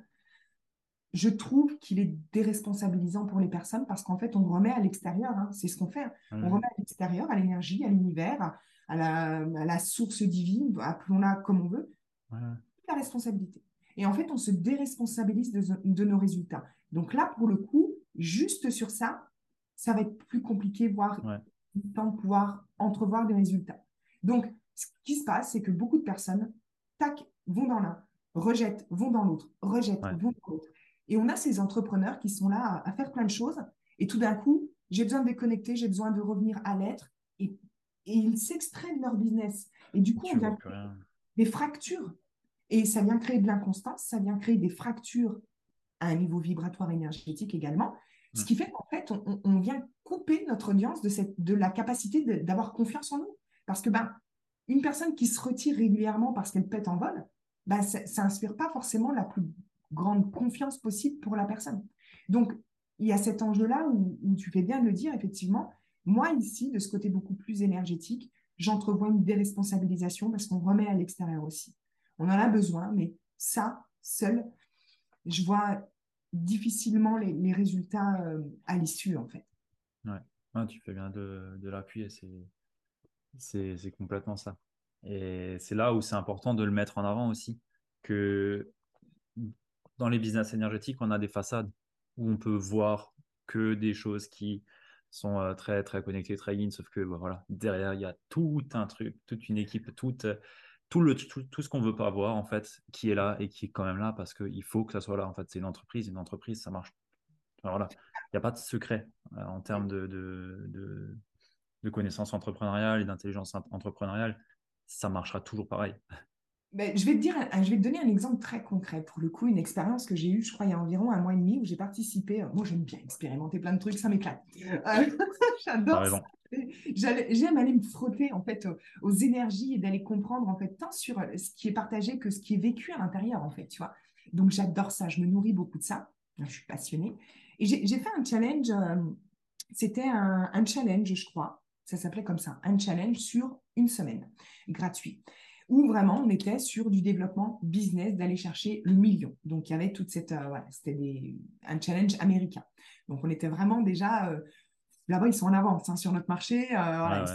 je trouve qu'il est déresponsabilisant pour les personnes parce qu'en fait, on remet à l'extérieur, hein, c'est ce qu'on fait, hein. on remet à l'extérieur, à l'énergie, à l'univers, à la, source divine, appelons-la comme on veut, la responsabilité. Et en fait, on se déresponsabilise de, nos résultats. Donc là, pour le coup, juste sur ça, ça va être plus compliqué, voire de pouvoir entrevoir des résultats. Donc, ce qui se passe, c'est que beaucoup de personnes, tac, vont dans l'un, rejettent, vont dans l'autre, rejettent, vont dans l'autre. Et on a ces entrepreneurs qui sont là à, faire plein de choses. Et tout d'un coup, j'ai besoin de déconnecter, j'ai besoin de revenir à l'être. Et, ils s'extraient de leur business. Et du coup, on vient des fractures. Et ça vient créer de l'inconstance, ça vient créer des fractures à un niveau vibratoire énergétique également. Ce qui fait qu'en fait, on, vient couper notre audience de, cette, de la capacité d'avoir confiance en nous. Parce que ben, une personne qui se retire régulièrement parce qu'elle pète en vol, ben, ça n'inspire pas forcément la plus grande confiance possible pour la personne. Donc, il y a cet enjeu-là où, tu fais bien de le dire, effectivement. Moi, ici, de ce côté beaucoup plus énergétique, j'entrevois une déresponsabilisation parce qu'on remet à l'extérieur aussi. On en a besoin, mais ça, seul, je vois difficilement les, résultats euh, à l'issue, en fait. Ouais, tu fais bien de, de l'appuyer, c'est complètement ça. Et c'est là où c'est important de le mettre en avant aussi, que dans les business énergétiques, on a des façades où on peut voir que des choses qui sont euh, très très connectées, très in, sauf que bah, voilà, derrière il y a tout un truc, toute une équipe, toute, tout, le, tout, ce qu'on veut pas voir en fait, qui est là et qui est quand même là parce qu'il faut que ça soit là. En fait, c'est une entreprise, une entreprise, ça marche. voilà, il n'y a pas de secret euh, en termes de, de, de, de connaissances entrepreneuriales et d'intelligence entrepreneuriale. Ça marchera toujours pareil. Ben, je, vais te dire, je vais te donner un exemple très concret. Pour le coup, une expérience que j'ai eue, je crois, il y a environ un mois et demi, où j'ai participé. Moi, j'aime bien expérimenter plein de trucs, ça m'éclate. Euh, j'adore ça. J'aime aller me frotter en fait aux, énergies et d'aller comprendre en fait tant sur ce qui est partagé que ce qui est vécu à l'intérieur en fait, tu vois. Donc j'adore ça, je me nourris beaucoup de ça. Je suis passionnée. Et j'ai fait un challenge, euh, c'était un, un, challenge, je crois, ça s'appelait comme ça, un challenge sur une semaine, gratuit où vraiment on était sur du développement business, d'aller chercher le million. Donc il y avait toute cette, euh, voilà, c'était un challenge américain. Donc on était vraiment déjà, euh, là-bas ils sont en avance hein, sur notre marché. Euh,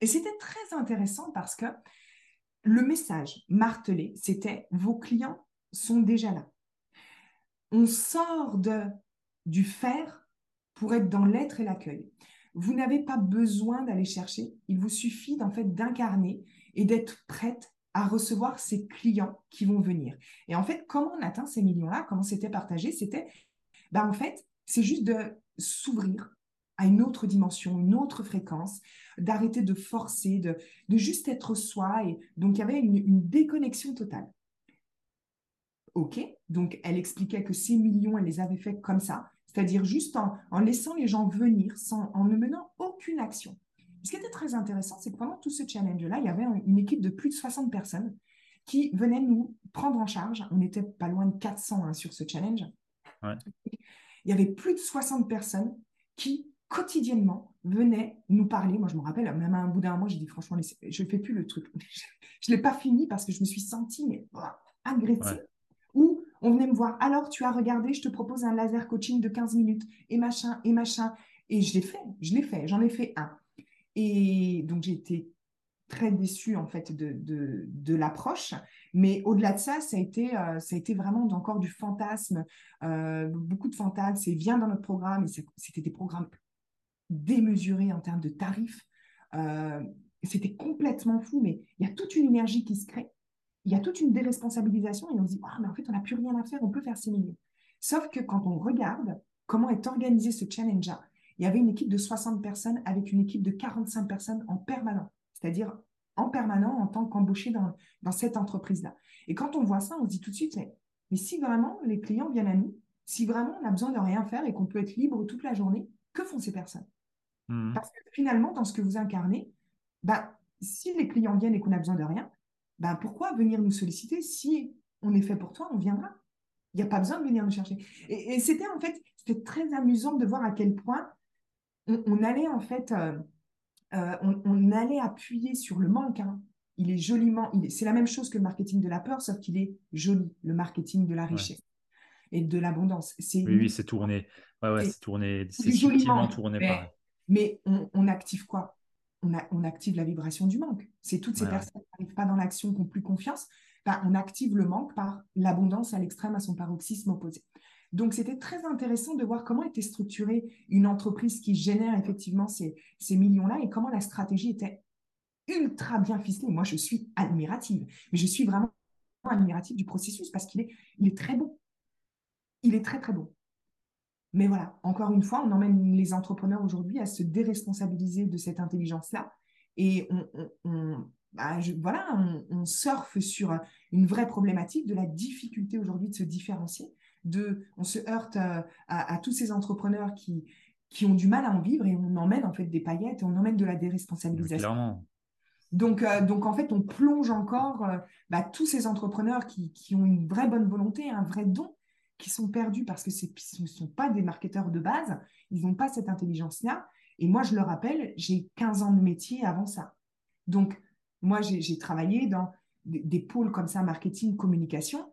Et c'était très intéressant parce que le message martelé, c'était vos clients sont déjà là. On sort de, du faire pour être dans l'être et l'accueil. Vous n'avez pas besoin d'aller chercher, il vous suffit en fait d'incarner et d'être prête à recevoir ces clients qui vont venir. Et en fait, comment on atteint ces millions-là, comment c'était partagé, c'était, ben en fait, c'est juste de s'ouvrir à une autre dimension, une autre fréquence, d'arrêter de forcer, de, de, juste être soi. Et donc, il y avait une, déconnexion totale. OK, donc elle expliquait que ces millions, elle les avait fait comme ça, c'est-à-dire juste en, en, laissant les gens venir, sans, en ne menant aucune action. Ce qui était très intéressant, c'est que pendant tout ce challenge-là, il y avait une équipe de plus de 60 personnes qui venaient nous prendre en charge. On n'était pas loin de 400 hein, sur ce challenge. Il y avait plus de 60 personnes qui, quotidiennement, venaient nous parler. Moi, je me rappelle, même à un bout d'un mois, j'ai dit franchement, je ne fais plus le truc. je ne l'ai pas fini parce que je me suis sentie mais, agressée. Ou on venait me voir, alors tu as regardé, je te propose un laser coaching de 15 minutes, et machin, et machin. Et je l'ai fait, je l'ai fait, j'en ai fait un. Et donc, j'ai été très déçue en fait de, de, l'approche. Mais au-delà de ça, ça a été, euh, ça a été vraiment encore du fantasme, euh, beaucoup de fantasmes. C'est viens dans notre programme. C'était des programmes démesurés en termes de tarifs. Euh, c'était complètement fou, mais il y a toute une énergie qui se crée. Il y a toute une déresponsabilisation et on se dit, ah, mais en fait, on n'a plus rien à faire, on peut faire ces millions. Sauf que quand on regarde comment est organisé ce challenge-là, il y avait une équipe de 60 personnes avec une équipe de 45 personnes en permanent, c'est-à-dire en permanent en tant qu'embauché dans, dans cette entreprise-là. Et quand on voit ça, on se dit tout de suite, mais, si vraiment les clients viennent à nous, si vraiment on a besoin de rien faire et qu'on peut être libre toute la journée, que font ces personnes? Mmh. Parce que finalement, dans ce que vous incarnez, bah, si les clients viennent et qu'on a besoin de rien, bah, pourquoi venir nous solliciter si on est fait pour toi, on viendra? Il n'y a pas besoin de venir nous chercher. Et, et c'était en fait, c'était très amusant de voir à quel point on, allait en fait, euh, euh, on, allait appuyer sur le manque. Hein. Il est joliment, c'est la même chose que le marketing de la peur, sauf qu'il est joli, le marketing de la richesse. et de l'abondance. Oui, oui, c'est tourné. Ouais, ouais, c'est tourné. C'est subtilement tourné mais, Mais on, active quoi? On, on, active la vibration du manque. C'est toutes ces personnes qui n'arrivent pas dans l'action, qui n'ont plus confiance. Ben, on active le manque par l'abondance à l'extrême, à son paroxysme opposé. Donc, c'était très intéressant de voir comment était structurée une entreprise qui génère effectivement ces, millions-là et comment la stratégie était ultra bien ficelée. Moi, je suis admirative, mais je suis vraiment admirative du processus parce qu'il est, très beau. Il est très, très beau. Mais voilà, encore une fois, on emmène les entrepreneurs aujourd'hui à se déresponsabiliser de cette intelligence-là et on, bah, voilà, on, surfe sur une vraie problématique de la difficulté aujourd'hui de se différencier. De, on se heurte euh, à, tous ces entrepreneurs qui, qui ont du mal à en vivre et on emmène en fait des paillettes et on emmène de la déresponsabilisation. Donc, euh, donc, en fait, on plonge encore euh, bah, tous ces entrepreneurs qui, qui, ont une vraie bonne volonté, un vrai don, qui sont perdus parce que ce ne sont pas des marketeurs de base, ils n'ont pas cette intelligence-là. Et moi, je le rappelle, j'ai 15 ans de métier avant ça. Donc, moi, j'ai travaillé dans des, pôles comme ça, marketing, communication,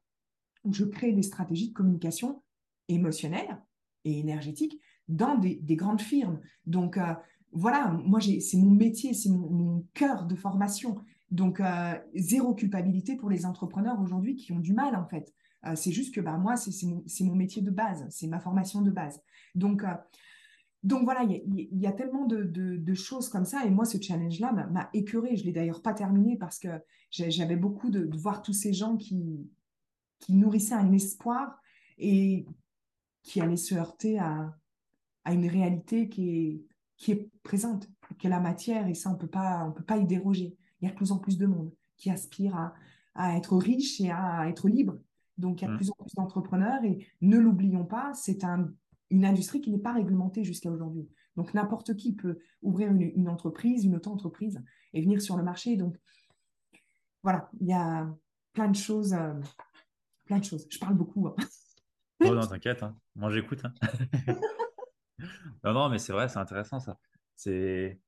où je crée des stratégies de communication émotionnelle et énergétique dans des, grandes firmes. Donc, euh, voilà, moi, c'est mon métier, c'est mon, cœur de formation. Donc, euh, zéro culpabilité pour les entrepreneurs aujourd'hui qui ont du mal, en fait. Euh, c'est juste que bah, moi, c'est mon, métier de base, c'est ma formation de base. Donc, donc voilà, il y, a tellement de, choses comme ça. Et moi, ce challenge-là m'a écœuré. Je ne l'ai d'ailleurs pas terminé parce que j'avais beaucoup de, voir tous ces gens qui, qui nourrissaient un espoir et qui allaient se heurter à, une réalité qui est, qui est présente, qui est la matière. Et ça, on ne peut pas y déroger. Il y a de plus en plus de monde qui aspire à, à être riche et à être libre. Donc, il y a de mmh. plus en plus d'entrepreneurs. Et ne l'oublions pas, c'est un une industrie qui n'est pas réglementée jusqu'à aujourd'hui. Donc n'importe qui peut ouvrir une, entreprise, une auto-entreprise et venir sur le marché. Donc voilà, il y a plein de choses, euh, plein de choses. Je parle beaucoup. Hein. Oh non, t'inquiète, hein. moi j'écoute. Hein. non, non, mais c'est vrai, c'est intéressant ça. C'est,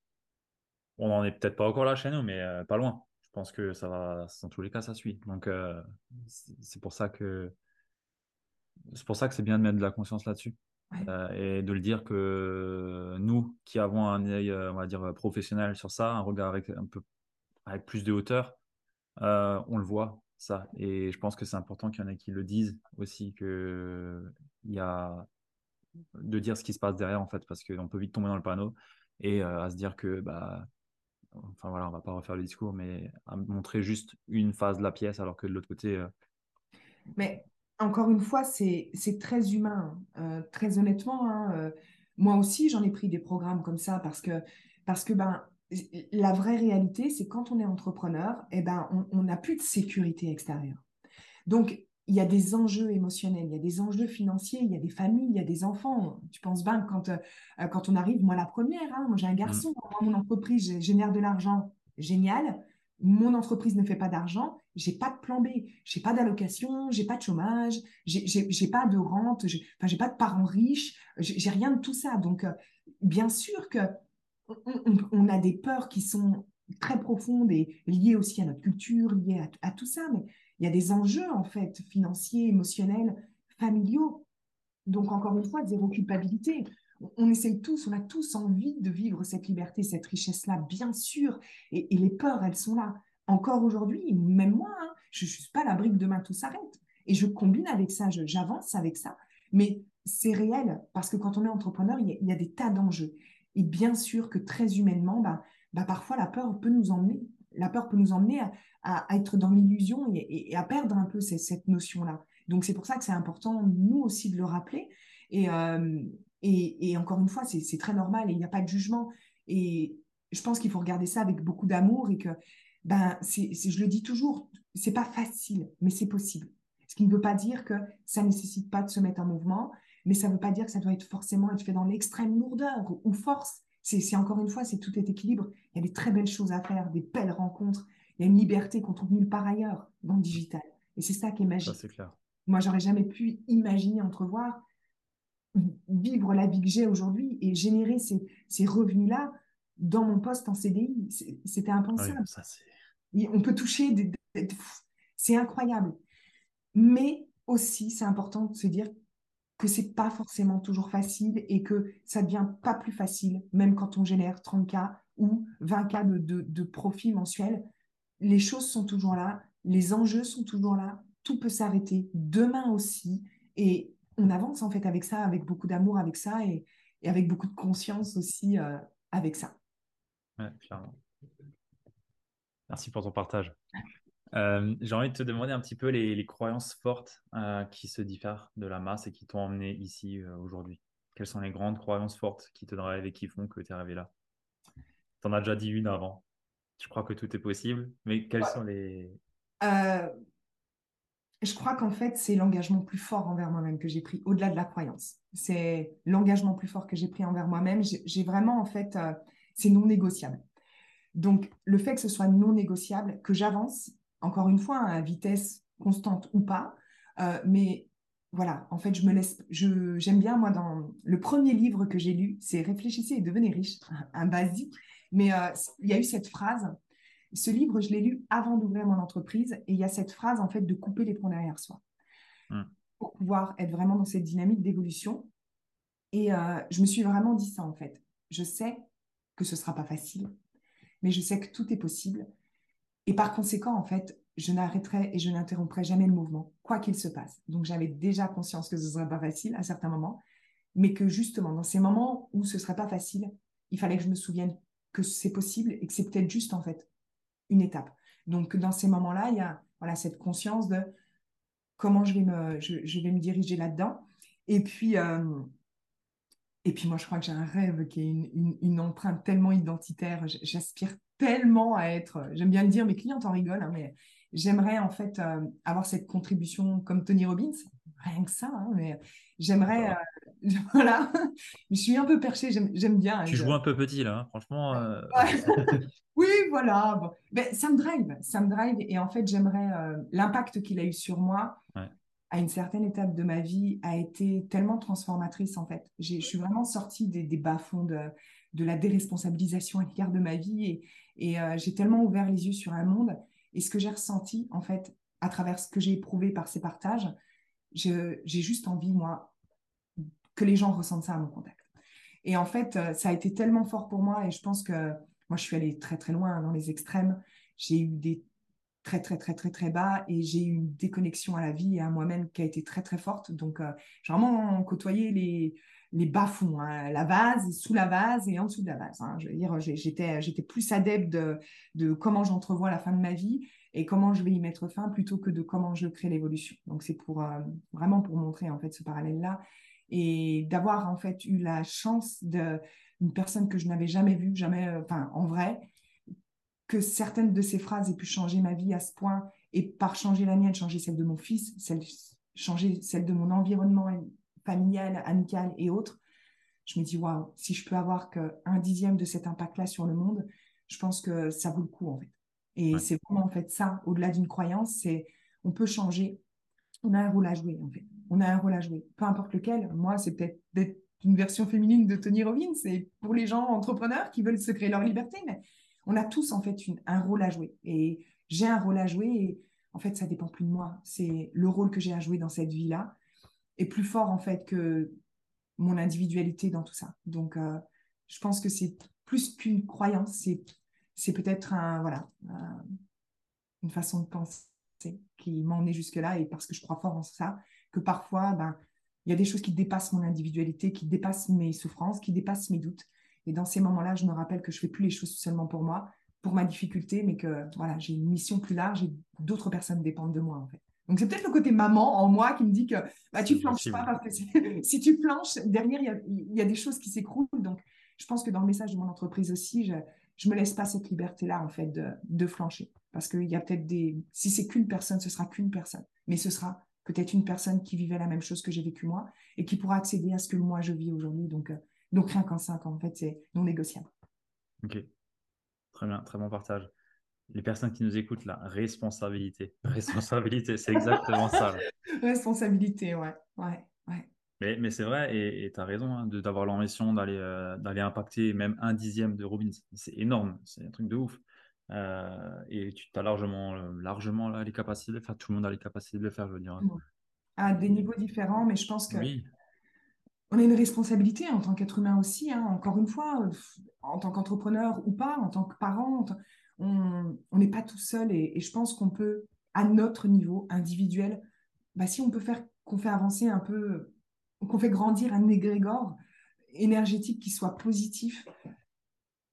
on n'en est peut-être pas encore là chez nous, mais euh, pas loin. Je pense que ça va, dans tous les cas, ça suit. Donc euh, c'est pour ça que c'est pour ça que c'est bien de mettre de la conscience là-dessus. Euh, et de le dire que nous, qui avons un œil, on va dire, professionnel sur ça, un regard avec un peu avec plus de hauteur, on le voit ça. Et je pense que c'est important qu'il y en ait qui le disent aussi, que il y a de dire ce qui se passe derrière en fait, parce qu'on peut vite tomber dans le panneau et à se dire que bah enfin voilà, on va pas refaire le discours, mais à montrer juste une phase de la pièce, alors que de l'autre côté. Mais encore une fois, c'est très humain. Euh, très honnêtement, hein, euh, moi aussi, j'en ai pris des programmes comme ça parce que, parce que ben, la vraie réalité, c'est quand on est entrepreneur, eh ben, on n'a plus de sécurité extérieure. Donc, il y a des enjeux émotionnels, il y a des enjeux financiers, il y a des familles, il y a des enfants. Tu penses bien quand, euh, quand on arrive, moi la première, hein, moi j'ai un garçon, mmh. mon entreprise génère de l'argent, génial mon entreprise ne fait pas d'argent, j'ai pas de plan B, j'ai pas d'allocation, j'ai pas de chômage, j'ai pas de rente, j'ai enfin, j'ai pas de parents riches, j'ai rien de tout ça. Donc, euh, bien sûr que on, a des peurs qui sont très profondes et liées aussi à notre culture, liées à, tout ça, mais il y a des enjeux en fait financiers, émotionnels, familiaux. Donc, encore une fois, zéro culpabilité on essaye tous, on a tous envie de vivre cette liberté, cette richesse-là, bien sûr. Et, les peurs, elles sont là. Encore aujourd'hui, même moi, hein, je ne suis pas la brique demain, tout s'arrête. Et je combine avec ça, j'avance avec ça. Mais c'est réel, parce que quand on est entrepreneur, il y a, des tas d'enjeux. Et bien sûr que très humainement, bah, bah, parfois la peur peut nous emmener. La peur peut nous emmener à, être dans l'illusion et, à perdre un peu cette, notion-là. Donc c'est pour ça que c'est important, nous aussi, de le rappeler. Et, euh, et, encore une fois, c'est très normal et il n'y a pas de jugement. Et je pense qu'il faut regarder ça avec beaucoup d'amour et que, ben, je le dis toujours, c'est pas facile, mais c'est possible. Ce qui ne veut pas dire que ça ne nécessite pas de se mettre en mouvement, mais ça ne veut pas dire que ça doit être forcément être fait dans l'extrême lourdeur ou force. C'est encore une fois, c'est tout est équilibre. Il y a des très belles choses à faire, des belles rencontres. Il y a une liberté qu'on trouve nulle part ailleurs dans le digital. Et c'est ça qui est magique. c'est clair. Moi, j'aurais jamais pu imaginer entrevoir vivre la vie que j'ai aujourd'hui et générer ces, ces revenus-là dans mon poste en CDI. C'était impensable. on peut toucher des... c'est incroyable. Mais aussi, c'est important de se dire que c'est pas forcément toujours facile et que ça devient pas plus facile, même quand on génère 30K ou 20K de, de, profit mensuel. Les choses sont toujours là, les enjeux sont toujours là, tout peut s'arrêter demain aussi. Et on avance en fait avec ça, avec beaucoup d'amour avec ça et, avec beaucoup de conscience aussi euh, avec ça. Merci pour ton partage. Euh, j'ai envie de te demander un petit peu les, croyances fortes euh, qui se diffèrent de la masse et qui t'ont emmené ici euh, aujourd'hui. Quelles sont les grandes croyances fortes qui te drivent et qui font que tu es arrivé là? Tu en as déjà dit une avant. Je crois que tout est possible, mais quelles sont les... Je crois qu'en fait, c'est l'engagement plus fort envers moi-même que j'ai pris, au-delà de la croyance. C'est l'engagement plus fort que j'ai pris envers moi-même. J'ai vraiment, en fait, c'est non négociable. Donc, le fait que ce soit non négociable, que j'avance, encore une fois, à vitesse constante ou pas, euh, mais voilà, en fait, je me laisse, j'aime bien, moi, dans le premier livre que j'ai lu, c'est Réfléchissez et devenez riche, un, basique, mais euh, il y a eu cette phrase. Ce livre, je l'ai lu avant d'ouvrir mon entreprise, et il y a cette phrase, en fait, de couper les ponts derrière soi, mmh. pour pouvoir être vraiment dans cette dynamique d'évolution. Et euh, je me suis vraiment dit ça, en fait. Je sais que ce sera pas facile, mais je sais que tout est possible. Et par conséquent, en fait, je n'arrêterai et je n'interromprai jamais le mouvement, quoi qu'il se passe. Donc j'avais déjà conscience que ce ne serait pas facile à certains moments, mais que justement, dans ces moments où ce ne serait pas facile, il fallait que je me souvienne que c'est possible et que c'est peut-être juste, en fait, une étape. Donc dans ces moments-là, il y a voilà, cette conscience de comment je vais me, je, vais me diriger là-dedans. Et puis, euh, et puis moi, je crois que j'ai un rêve qui est une, empreinte tellement identitaire. J'aspire tellement à être, j'aime bien le dire, mes clients en rigolent, hein, mais j'aimerais en fait euh, avoir cette contribution comme Tony Robbins, rien que ça, hein, mais j'aimerais, euh, voilà, je suis un peu perchée, j'aime bien. Hein, tu joues un peu petit là, franchement. Euh, oui, voilà, ben, ça me drive, ça me drive, et en fait j'aimerais l'impact qu'il a eu sur moi à une certaine étape de ma vie a été tellement transformatrice en fait. Je suis vraiment sortie des, bas-fonds de, la déresponsabilisation à l'égard de ma vie et, euh, j'ai tellement ouvert les yeux sur un monde et ce que j'ai ressenti en fait à travers ce que j'ai éprouvé par ces partages, j'ai juste envie moi que les gens ressentent ça à mon contact. Et en fait, euh, ça a été tellement fort pour moi et je pense que moi je suis allée très très loin dans les extrêmes. J'ai eu des très, très, très, très, très bas et j'ai eu une déconnexion à la vie et à moi-même qui a été très, très forte. Donc, euh, j'ai vraiment côtoyé les, les bas-fonds, hein. la vase, sous la vase et en dessous de la vase. Hein. Je veux dire, j'étais, j'étais plus adepte de, comment j'entrevois la fin de ma vie et comment je vais y mettre fin plutôt que de comment je crée l'évolution. Donc, c'est pour euh, vraiment pour montrer en fait ce parallèle-là et d'avoir en fait eu la chance de une personne que je n'avais jamais vue, jamais, euh, enfin, en vrai, que certaines de ces phrases aient pu changer ma vie à ce point et par changer la mienne, changer celle de mon fils, changer celle de mon environnement familial, amical et autres, je me dis, waouh, si je peux avoir qu'un dixième de cet impact-là sur le monde, je pense que ça vaut le coup, en fait. Et c'est vraiment, en fait, ça, au-delà d'une croyance, c'est on peut changer, on a un rôle à jouer, en fait. On a un rôle à jouer, peu importe lequel. Moi, c'est peut-être une version féminine de Tony Robbins, c'est pour les gens entrepreneurs qui veulent se créer leur liberté, mais on a tous en fait un rôle à jouer. Et j'ai un rôle à jouer et en fait, ça dépend plus de moi. C'est le rôle que j'ai à jouer dans cette vie-là est plus fort en fait que mon individualité dans tout ça. Donc, euh, je pense que c'est plus qu'une croyance, c'est, c'est peut-être un, voilà, une façon de penser qui m'en est jusque-là et parce que je crois fort en ça, que parfois, ben, il y a des choses qui dépassent mon individualité, qui dépassent mes souffrances, qui dépassent mes doutes et dans ces moments-là, je me rappelle que je fais plus les choses seulement pour moi, pour ma difficulté, mais que voilà, j'ai une mission plus large et d'autres personnes dépendent de moi en fait. Donc c'est peut-être le côté maman en moi qui me dit que bah, tu flanches pas parce que si tu flanches, derrière il y, a, des choses qui s'écroulent. Donc je pense que dans le message de mon entreprise aussi, je je me laisse pas cette liberté-là en fait de, de flancher parce qu'il y a peut-être des si c'est qu'une personne, ce sera qu'une personne, mais ce sera peut-être une personne qui vivait la même chose que j'ai vécu moi et qui pourra accéder à ce que moi je vis aujourd'hui. Donc euh, donc rien qu'en 5 ans, en fait, c'est non négociable. Ok, très bien, très bon partage. Les personnes qui nous écoutent, la responsabilité. Responsabilité, c'est exactement ça. Responsabilité, ouais. ouais, ouais. Mais, mais c'est vrai, et tu as raison hein, d'avoir l'ambition d'aller euh, d'aller impacter même un dixième de Robbins. C'est énorme, c'est un truc de ouf. Euh, et tu as largement, largement là, les capacités de faire, tout le monde a les capacités de le faire, je veux dire. À des niveaux différents, mais je pense que oui on a une responsabilité en tant qu'être humain aussi, hein. encore une fois, en tant qu'entrepreneur ou pas, en tant que parent, on n'est pas tout seul et, je pense qu'on peut, à notre niveau individuel, bah, si on peut faire qu'on fait avancer un peu, qu'on fait grandir un égrégore énergétique qui soit positif,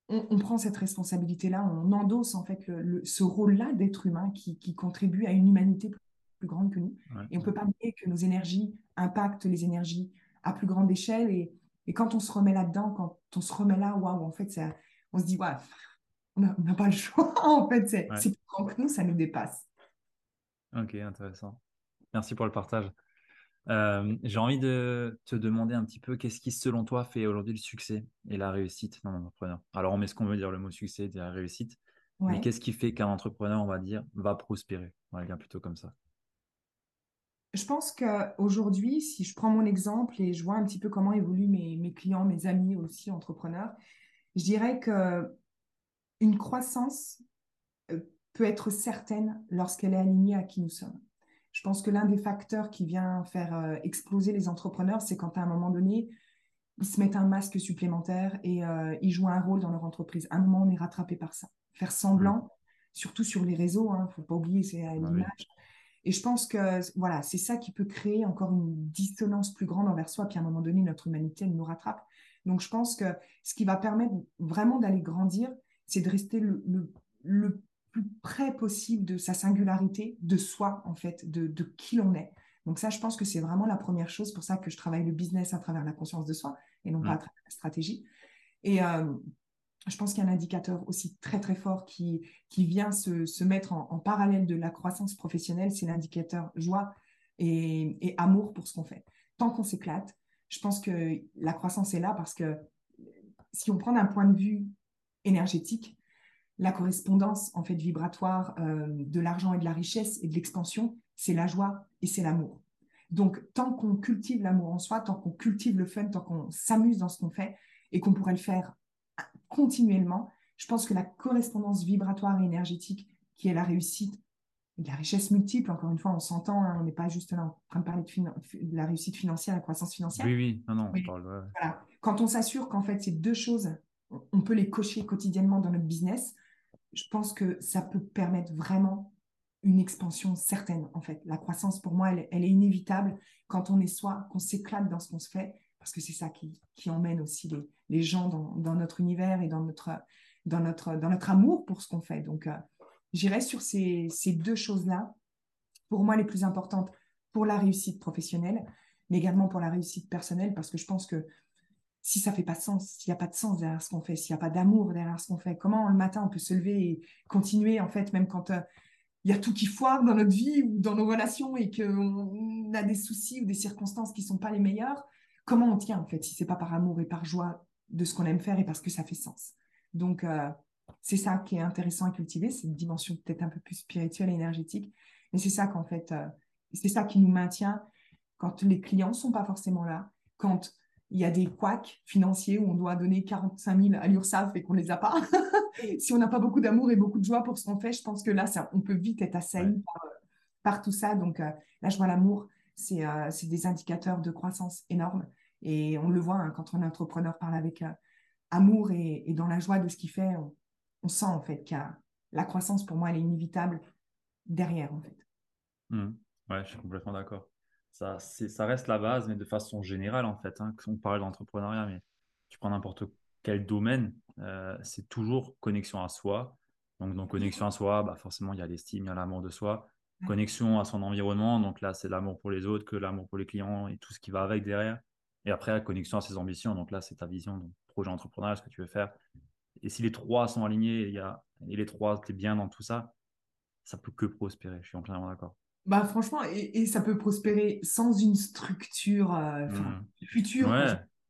on, prend cette responsabilité-là, on endosse en fait ce rôle-là d'être humain qui, contribue à une humanité plus, grande que nous. Et on ne peut pas nier que nos énergies impactent les énergies à plus grande échelle. Et, quand on se remet là-dedans, quand on se remet là, waouh, en fait, on se dit, ouais, on n'a pas le choix. en fait, c'est plus grand que nous, ça nous dépasse. Ok, intéressant. Merci pour le partage. Euh, j'ai envie de te demander un petit peu qu'est-ce qui, selon toi, fait aujourd'hui le succès et la réussite d'un entrepreneur? Alors, on met ce qu'on veut dire le mot succès et la réussite, mais qu'est-ce qui fait qu'un entrepreneur, on va dire, va prospérer? On va dire plutôt comme ça. Je pense qu'aujourd'hui, si je prends mon exemple et je vois un petit peu comment évoluent mes, mes clients, mes amis aussi entrepreneurs, je dirais que une croissance euh, peut être certaine lorsqu'elle est alignée à qui nous sommes. Je pense que l'un des facteurs qui vient faire euh, exploser les entrepreneurs, c'est quand à un moment donné, ils se mettent un masque supplémentaire et euh, ils jouent un rôle dans leur entreprise. À un moment, on est rattrapé par ça. Faire semblant, mmh. surtout sur les réseaux, il hein, ne faut pas oublier, c'est à bah l'image. Et je pense que voilà, c'est ça qui peut créer encore une dissonance plus grande envers soi. Puis à un moment donné, notre humanité, elle nous rattrape. Donc je pense que ce qui va permettre vraiment d'aller grandir, c'est de rester le, le, le plus près possible de sa singularité, de soi, en fait, de, de qui l'on est. Donc ça, je pense que c'est vraiment la première chose. pour ça que je travaille le business à travers la conscience de soi et non pas à travers la stratégie. Et euh, je pense qu'il y a un indicateur aussi très très fort qui, qui vient se, se mettre en, parallèle de la croissance professionnelle, c'est l'indicateur joie et, et, amour pour ce qu'on fait. Tant qu'on s'éclate, je pense que la croissance est là parce que si on prend d'un point de vue énergétique, la correspondance en fait vibratoire euh, de l'argent et de la richesse et de l'expansion, c'est la joie et c'est l'amour. Donc, tant qu'on cultive l'amour en soi, tant qu'on cultive le fun, tant qu'on s'amuse dans ce qu'on fait et qu'on pourrait le faire continuellement, je pense que la correspondance vibratoire et énergétique qui est la réussite, de la richesse multiple, encore une fois, on s'entend, hein, on n'est pas juste là en train de parler de, la réussite financière, la croissance financière. Oui, oui, non, non, on parle, voilà. Quand on s'assure qu'en fait, ces deux choses, on peut les cocher quotidiennement dans notre business, je pense que ça peut permettre vraiment une expansion certaine, en fait. La croissance, pour moi, elle, est inévitable quand on est soi, qu'on s'éclate dans ce qu'on se fait, parce que c'est ça qui, emmène aussi les, gens dans, notre univers et dans notre, dans notre, dans notre amour pour ce qu'on fait. Donc, euh, j'irai sur ces, ces deux choses-là, pour moi, les plus importantes pour la réussite professionnelle, mais également pour la réussite personnelle, parce que je pense que si ça fait pas de sens, s'il n'y a pas de sens derrière ce qu'on fait, s'il n'y a pas d'amour derrière ce qu'on fait, comment le matin on peut se lever et continuer en fait, même quand euh, il y a tout qui foire dans notre vie ou dans nos relations et qu'on a des soucis ou des circonstances qui sont pas les meilleures, comment on tient en fait si c'est pas par amour et par joie de ce qu'on aime faire et parce que ça fait sens. Donc euh, c'est ça qui est intéressant à cultiver, c'est une dimension peut-être un peu plus spirituelle et énergétique, mais c'est ça qu'en fait, euh, c'est ça qui nous maintient quand les clients sont pas forcément là, quand il y a des couacs financiers où on doit donner 45 000 à l'URSSAF et qu'on ne les a pas. si on n'a pas beaucoup d'amour et beaucoup de joie pour ce qu'on fait, je pense que là, ça, on peut vite être assailli par, tout ça. Donc, euh, la joie, l'amour, euh, c'est des indicateurs de croissance énormes. Et on le voit hein, quand un entrepreneur parle avec euh, amour et, dans la joie de ce qu'il fait, on, sent en fait que la croissance, pour moi, elle est inévitable derrière, en fait. Mmh. Ouais, je suis complètement d'accord ça, ça reste la base, mais de façon générale, en fait. Hein, on parle d'entrepreneuriat, mais tu prends n'importe quel domaine, euh, c'est toujours connexion à soi. Donc, dans connexion à soi, bah forcément, il y a l'estime, il y a l'amour de soi. Connexion à son environnement, donc là, c'est l'amour pour les autres, que l'amour pour les clients et tout ce qui va avec derrière. Et après, connexion à ses ambitions, donc là, c'est ta vision, donc projet entrepreneurial, ce que tu veux faire. Et si les trois sont alignés, il y a, et les trois, tu es bien dans tout ça, ça peut que prospérer. Je suis entièrement d'accord. Bah, franchement, et, ça peut prospérer sans une structure euh, mmh. future.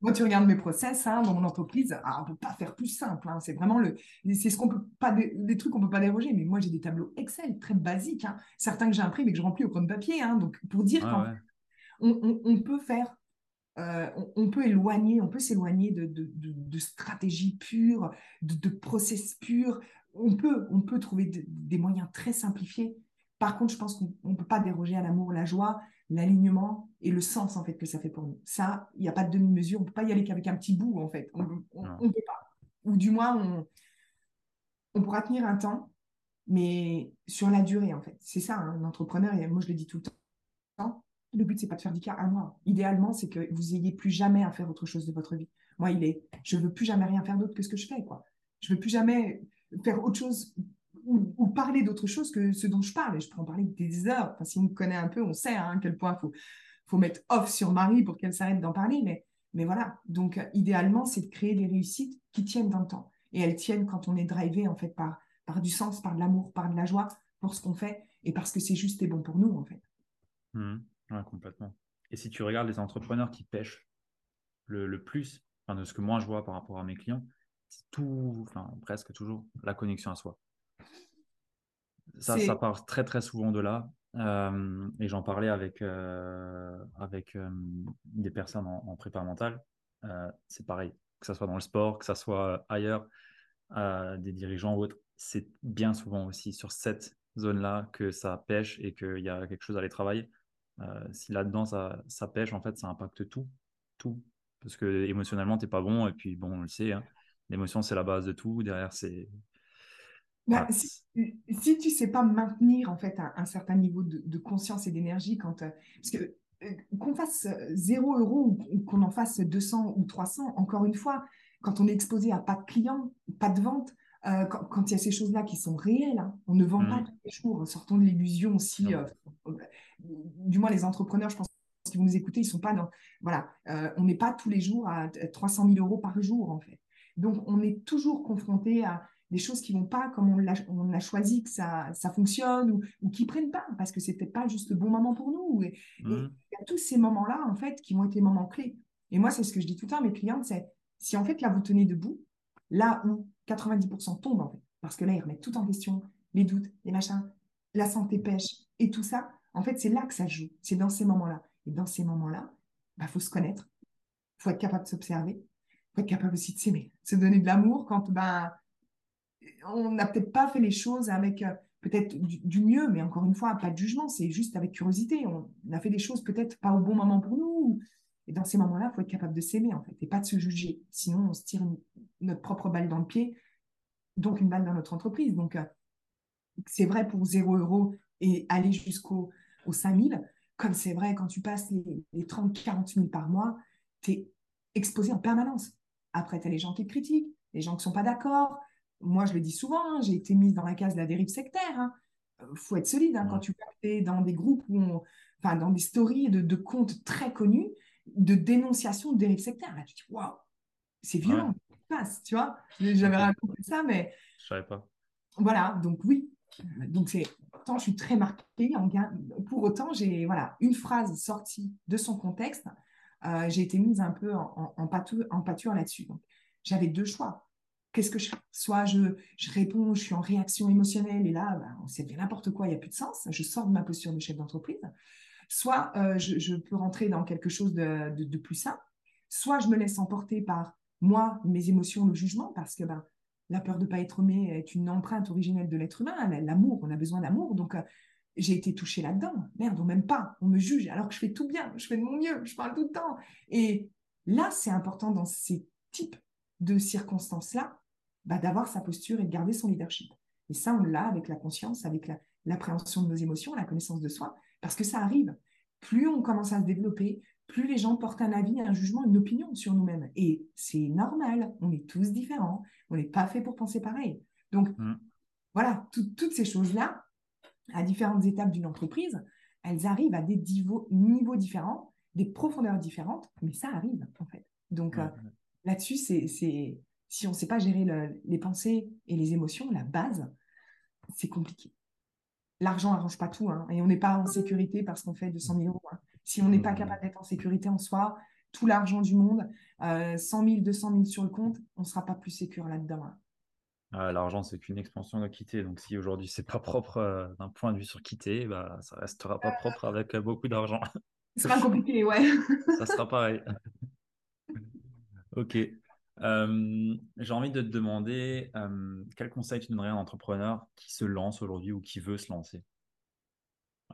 Moi, tu regardes mes process hein, dans mon entreprise, ah, on ne peut pas faire plus simple. Hein. c'est vraiment le, c'est ce qu'on peut pas, des trucs qu'on peut pas déroger. Mais moi, j'ai des tableaux Excel très basiques, hein. certains que j'imprime et que je remplis au de papier. donc, pour dire qu'on on, peut faire, euh, on, peut éloigner, on peut s'éloigner de, de, de, stratégie pure, de, process pur. On peut, on peut trouver des moyens très simplifiés par contre, je pense qu'on ne peut pas déroger à l'amour, la joie, l'alignement et le sens en fait que ça fait pour nous. Ça, il n'y a pas de demi-mesure, on ne peut pas y aller qu'avec un petit bout en fait. On ne peut pas. Ou du moins, on, on pourra tenir un temps, mais sur la durée en fait. C'est ça, un entrepreneur, et moi je le dis tout le temps, le but c'est pas de faire 10 cas un mois. Idéalement, c'est que vous ayez plus jamais à faire autre chose de votre vie. Moi, il est, je veux plus jamais rien faire d'autre que ce que je fais, quoi. Je veux plus jamais faire autre chose ou, parler d'autre chose que ce dont je parle. Et je peux en parler des heures. Enfin, si on me connaît un peu, on sait hein, à quel point il faut, faut mettre off sur Marie pour qu'elle s'arrête d'en parler. Mais, mais voilà. Donc, euh, idéalement, c'est de créer des réussites qui tiennent dans le temps. Et elles tiennent quand on est drivé, en fait, par, par du sens, par de l'amour, par de la joie pour ce qu'on fait et parce que c'est juste et bon pour nous, en fait. Mmh. complètement. Et si tu regardes les entrepreneurs qui pêchent le, le plus, enfin, de ce que moi je vois par rapport à mes clients, c'est tout, enfin presque toujours, la connexion à soi. Ça, ça part très très souvent de là. Euh, et j'en parlais avec, euh, avec euh, des personnes en, prépa mentale. c'est pareil, que ce soit dans le sport, que ce soit ailleurs, des dirigeants ou autres. C'est bien souvent aussi sur cette zone-là que ça pêche et qu'il y a quelque chose à aller travailler. si là-dedans ça, ça, pêche, en fait, ça impacte tout. Tout. Parce que émotionnellement, tu n'es pas bon. Et puis, bon, on le sait, hein, l'émotion, c'est la base de tout. Derrière, c'est bah, si, si, tu sais pas maintenir en fait un, certain niveau de, conscience et d'énergie quand euh, parce que euh, qu'on fasse 0 euros ou, qu'on en fasse 200 ou 300 encore une fois quand on est exposé à pas de clients pas de vente euh, quand, il y a ces choses-là qui sont réelles hein, on ne vend pas mmh. tous les jours sortons de l'illusion aussi du moins les entrepreneurs je pense que vous nous écoutez ils sont pas dans voilà on n'est pas tous les jours à 300 000 euros par jour en fait. Donc on est toujours confronté à des choses qui vont pas comme on l'a, on a choisi que ça, ça fonctionne ou, ou qui prennent pas parce que c'était pas juste le bon moment pour nous. Et, mmh. il y a tous ces moments-là, en fait, qui vont être des moments clés. Et moi, c'est ce que je dis tout le temps à mes clientes, c'est si en fait, là, vous tenez debout, là où 90% tombent, en fait, parce que là, ils remettent tout en question, les doutes, les machins, la santé pêche et tout ça, en fait, c'est là que ça joue. C'est dans ces moments-là. Et dans ces moments-là, il bah, faut se connaître, il faut être capable de s'observer, il faut être capable aussi de s'aimer, de se donner de l'amour quand ben, on n'a peut-être pas fait les choses avec euh, peut-être du, mieux, mais encore une fois, pas de jugement, c'est juste avec curiosité. On, a fait des choses peut-être pas au bon moment pour nous. Et dans ces moments-là, il faut être capable de s'aimer, en fait, et pas de se juger. Sinon, on se tire notre propre balle dans le pied, donc une balle dans notre entreprise. Donc, euh, c'est vrai pour 0 euros et aller jusqu'au aux 5000, comme c'est vrai quand tu passes les, les 30, 40 000 par mois, tu es exposé en permanence. Après, tu as les gens qui te critiquent, les gens qui ne sont pas d'accord, moi, je le dis souvent, hein, j'ai été mise dans la case de la dérive sectaire. Il hein. euh, faut être solide hein, quand tu es dans des groupes où enfin, dans des stories de, comptes très connus de dénonciation de dérive sectaire. Là, tu te dis, waouh, c'est violent, passe, tu vois? J'avais raconté ça, mais. Je savais pas. Voilà, donc oui. Donc, c'est. Pourtant, je suis très marquée. En... Pour autant, j'ai voilà, une phrase sortie de son contexte. Euh, j'ai été mise un peu en, en, en pâture là-dessus. J'avais deux choix qu'est-ce que je fais? Soit je, je, réponds, je suis en réaction émotionnelle et là, bah, c'est n'importe quoi, il n'y a plus de sens, je sors de ma posture de chef d'entreprise. Soit euh, je, peux rentrer dans quelque chose de, de, plus sain. Soit je me laisse emporter par moi, mes émotions, le jugement, parce que ben, la peur de ne pas être aimé est une empreinte originelle de l'être humain. L'amour, on a besoin d'amour. Donc, euh, j'ai été touchée là-dedans. Merde, on m'aime pas, on me juge, alors que je fais tout bien, je fais de mon mieux, je parle tout le temps. Et là, c'est important dans ces types de circonstances-là bah, d'avoir sa posture et de garder son leadership. Et ça, on l'a avec la conscience, avec l'appréhension de nos émotions, la connaissance de soi, parce que ça arrive. Plus on commence à se développer, plus les gens portent un avis, un jugement, une opinion sur nous-mêmes. Et c'est normal, on est tous différents, on n'est pas fait pour penser pareil. Donc, mm. voilà, toutes ces choses-là, à différentes étapes d'une entreprise, elles arrivent à des niveaux, niveaux, différents, des profondeurs différentes, mais ça arrive, en fait. Donc, euh, là-dessus, c'est si on ne sait pas gérer les pensées et les émotions, la base, c'est compliqué. L'argent n'arrange pas tout, hein, et on n'est pas en sécurité parce qu'on fait 200 000 euros. Hein. Si on n'est pas mmh. capable d'être en sécurité en soi, tout l'argent du monde, 100 000, 200 000 sur le compte, on ne sera pas plus sécure là-dedans. Hein. Ah, l'argent, c'est qu'une expansion de quitter. Donc, si aujourd'hui, c'est pas propre euh, d'un point de vue sur quitter, bah, ça restera pas propre avec euh, beaucoup d'argent. Ce sera compliqué, ouais. ça sera pareil. ok. Euh, j'ai envie de te demander euh, quel conseil tu donnerais à un entrepreneur qui se lance aujourd'hui ou qui veut se lancer?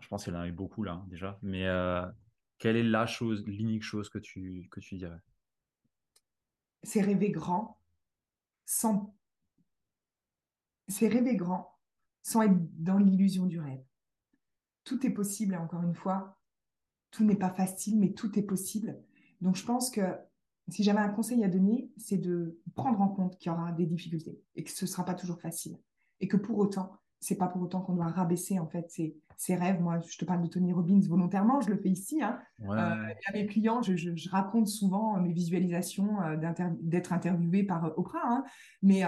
Je pense qu'il y en a eu beaucoup là, déjà. Mais euh, quelle est la chose, l'unique chose que tu, que tu dirais? C'est rêver grand sans. C'est rêver grand sans être dans l'illusion du rêve. Tout est possible, encore une fois, tout n'est pas facile, mais tout est possible. Donc je pense que si j'avais un conseil à donner, c'est de prendre en compte qu'il y aura des difficultés et que ce ne sera pas toujours facile. Et que pour autant, c'est pas pour autant qu'on doit rabaisser en fait ses, rêves. Moi, je te parle de Tony Robbins volontairement, je le fais ici. Hein. Euh, à mes clients, je, raconte souvent mes visualisations euh, d'être interviewé par euh, Oprah, hein. mais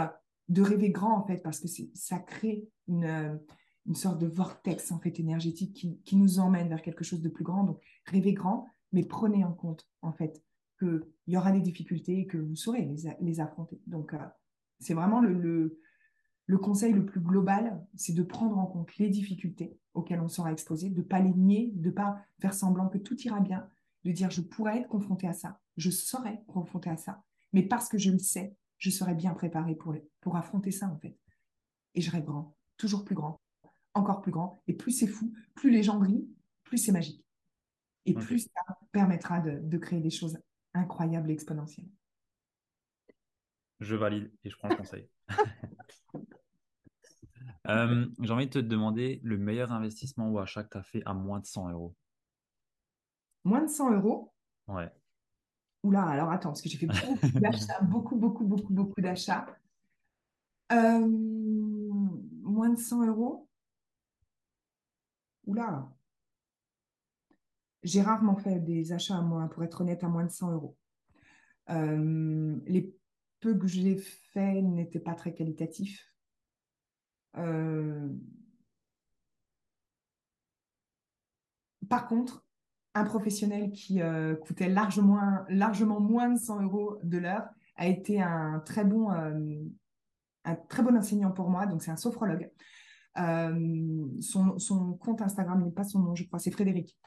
de rêver grand en fait, parce que ça crée une, une sorte de vortex en fait énergétique qui, qui, nous emmène vers quelque chose de plus grand. Donc, rêvez grand, mais prenez en compte en fait qu'il y aura des difficultés et que vous saurez les, les affronter. Donc, c'est vraiment le le conseil le plus global, c'est de prendre en compte les difficultés auxquelles on sera exposé, de ne pas les nier, de ne pas faire semblant que tout ira bien, de dire je pourrais être confronté à ça, je serai confronté à ça, mais parce que je le sais, je serai bien préparé pour, pour affronter ça en fait. Et je rêve grand, toujours plus grand, encore plus grand, et plus c'est fou, plus les gens brillent, plus c'est magique. Et plus ça permettra de, de créer des choses incroyables et exponentielles. Je valide et je prends le conseil. Euh, j'ai envie de te demander le meilleur investissement ou achat que tu as fait à moins de 100 euros. Moins de 100 euros? Ouais. Oula, alors attends, parce que j'ai fait beaucoup d'achats, beaucoup, beaucoup, beaucoup, beaucoup d'achats. Euh, moins de 100 euros? Oula. J'ai rarement fait des achats à moins, pour être honnête, à moins de 100 euros. Euh, les peu que j'ai fait n'étaient pas très qualitatifs. Euh, par contre, un professionnel qui euh, coûtait largement, moins de 100 euros de l'heure a été un très bon, un très bon enseignant pour moi. Donc, c'est un sophrologue. son, son, compte Instagram n'est pas son nom, je crois, c'est Frédéric.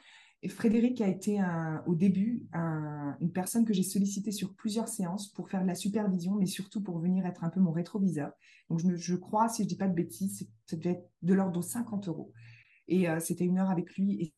Et Frédéric a été au début une personne que j'ai sollicitée sur plusieurs séances pour faire de la supervision, mais surtout pour venir être un peu mon rétroviseur. Donc je, crois, si je ne dis pas de bêtises, ça devait être de l'ordre de 50 euros. Et euh, c'était une heure avec lui et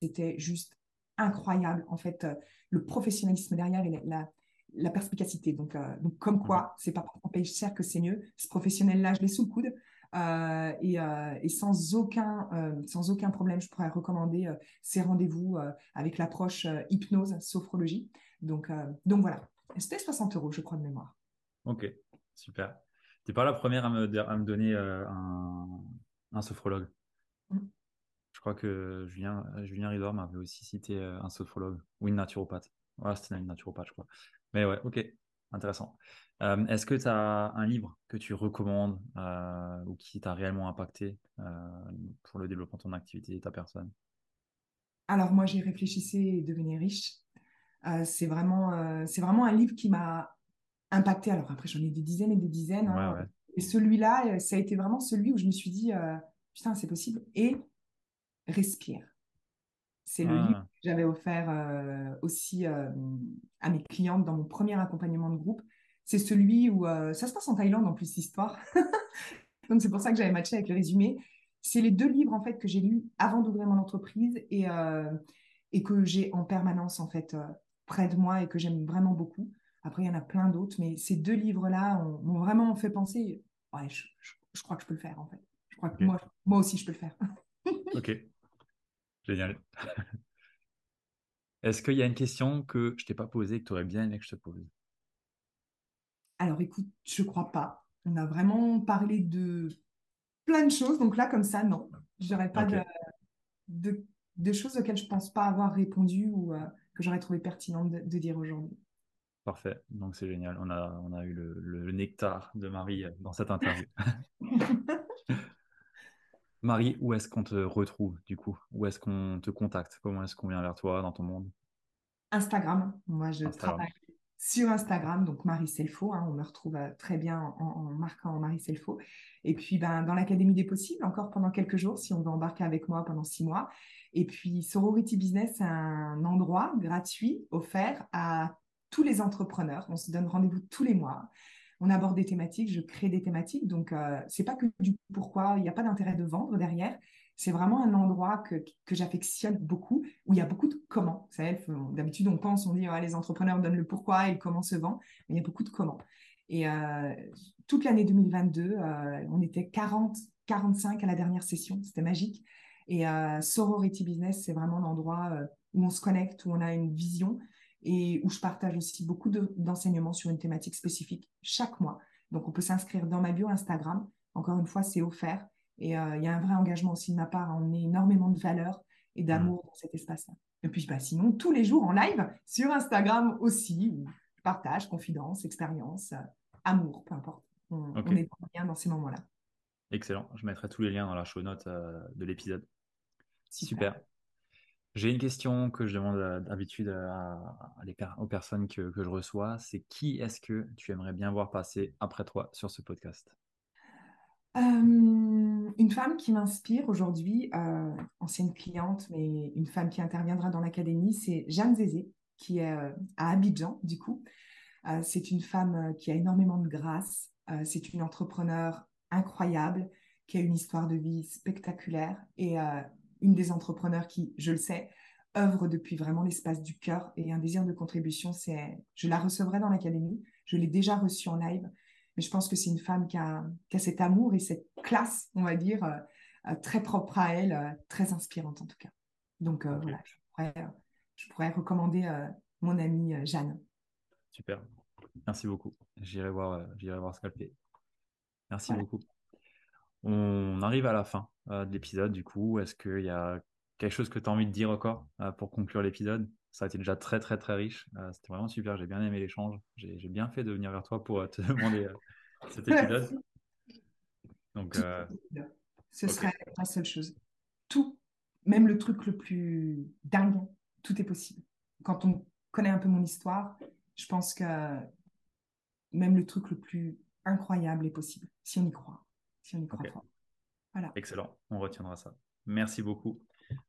c'était juste incroyable, en fait, euh, le professionnalisme derrière et la, perspicacité. Donc, euh, donc comme quoi, c'est pas parce qu'on paye cher que c'est mieux. Ce professionnel-là, je l'ai sous le coude. Euh, euh, et, sans, aucun, euh, sans aucun problème, je pourrais recommander ces rendez-vous avec l'approche hypnose, sophrologie. Donc, donc voilà, c'était 60 euros, je crois, de mémoire. Ok, super. Tu n'es pas la première à me, à me donner un, un, sophrologue. Mm. Je crois que Julien, Julien Ridor m'avait aussi cité un sophrologue ou une naturopathe. Voilà, c'était une naturopathe, je crois. Mais ouais, ok, intéressant. Euh, est-ce que tu as un livre que tu recommandes euh, ou qui t'a réellement impacté euh, pour le développement de ton activité et ta personne? Alors moi, j'ai réfléchissé et devenir riche. c'est vraiment, c'est vraiment un livre qui m'a impacté. Alors après, j'en ai des dizaines et des dizaines. Hein. Et celui-là, ça a été vraiment celui où je me suis dit, putain, c'est possible. Et respire. C'est le livre ah. que j'avais offert aussi à mes clientes dans mon premier accompagnement de groupe c'est celui où euh, ça se passe en Thaïlande en plus l'histoire. Donc c'est pour ça que j'avais matché avec le résumé. C'est les deux livres en fait que j'ai lus avant d'ouvrir mon entreprise et, euh, et que j'ai en permanence en fait euh, près de moi et que j'aime vraiment beaucoup. Après il y en a plein d'autres, mais ces deux livres-là m'ont vraiment fait penser. Ouais, je, crois que je peux le faire en fait. Je crois que moi, moi aussi je peux le faire. ok, génial. Est-ce qu'il y a une question que je t'ai pas posée que tu aurais bien aimé que je te pose? Alors écoute, je crois pas. On a vraiment parlé de plein de choses. Donc là, comme ça, non. Je n'aurais pas de, de, choses auxquelles je ne pense pas avoir répondu ou euh, que j'aurais trouvé pertinent de, dire aujourd'hui. Parfait. Donc c'est génial. On a, on a eu le, nectar de Marie euh, dans cette interview. Marie, où est-ce qu'on te retrouve du coup? Où est-ce qu'on te contacte? Comment est-ce qu'on vient vers toi dans ton monde? Instagram. Moi, je travaille sur Instagram, donc Marie Selfo, hein, on me retrouve euh, très bien en, marquant Marie Selfo. Et puis ben, dans l'Académie des possibles, encore pendant quelques jours, si on veut embarquer avec moi pendant six mois. Et puis Sorority Business, c'est un endroit gratuit offert à tous les entrepreneurs. On se donne rendez-vous tous les mois. On aborde des thématiques, je crée des thématiques. Donc, euh, c'est pas que du pourquoi, il n'y a pas d'intérêt de vendre derrière. c'est vraiment un endroit que, que j'affectionne beaucoup, où il y a beaucoup de comment. D'habitude, on pense, on dit, les entrepreneurs donnent le pourquoi et le comment se vend, mais il y a beaucoup de comment. Et euh, toute l'année 2022, euh, on était 40, 45 à la dernière session, c'était magique. Et euh, Sorority Business, c'est vraiment l'endroit où on se connecte, où on a une vision et où je partage aussi beaucoup d'enseignements sur une thématique spécifique chaque mois. Donc, on peut s'inscrire dans ma bio Instagram. Encore une fois, c'est offert. Et euh, il y a un vrai engagement aussi de ma part. On met énormément de valeur et d'amour dans cet espace-là. Et puis, bah, sinon, tous les jours en live sur Instagram aussi, où je partage confidence, expérience, euh, amour, peu importe. On, est bien dans ces moments-là. Excellent. Je mettrai tous les liens dans la show note euh, de l'épisode. Super. J'ai une question que je demande d'habitude aux personnes que, je reçois. C'est qui est-ce que tu aimerais bien voir passer après toi sur ce podcast? Euh, une femme qui m'inspire aujourd'hui, euh, ancienne cliente, mais une femme qui interviendra dans l'académie, c'est Jeanne Zézé, qui est euh, à Abidjan, du coup. c'est une femme qui a énormément de grâce. c'est une entrepreneur incroyable, qui a une histoire de vie spectaculaire et une des entrepreneurs qui, je le sais, œuvre depuis vraiment l'espace du cœur et un désir de contribution. C'est, je la recevrai dans l'académie. Je l'ai déjà reçue en live. Mais je pense que c'est une femme qui a, cet amour et cette classe, on va dire, euh, euh, très propre à elle, euh, très inspirante en tout cas. Donc voilà, je pourrais, recommander mon amie Jeanne. Super, merci beaucoup. J'irai voir, j'irai voir ce qu'elle fait. Merci beaucoup. On arrive à la fin de l'épisode, du coup. Est-ce qu'il y a quelque chose que tu as envie de dire encore pour conclure l'épisode? Ça a été déjà très très très riche. Euh, c'était vraiment super. J'ai bien aimé l'échange. J'ai bien fait de venir vers toi pour euh, te demander euh, cet épisode. Donc, ce serait la seule chose. Tout, même le truc le plus dingue, tout est possible. Quand on connaît un peu mon histoire, je pense que même le truc le plus incroyable est possible si on y croit. Si on y croit Voilà. Excellent. On retiendra ça. Merci beaucoup.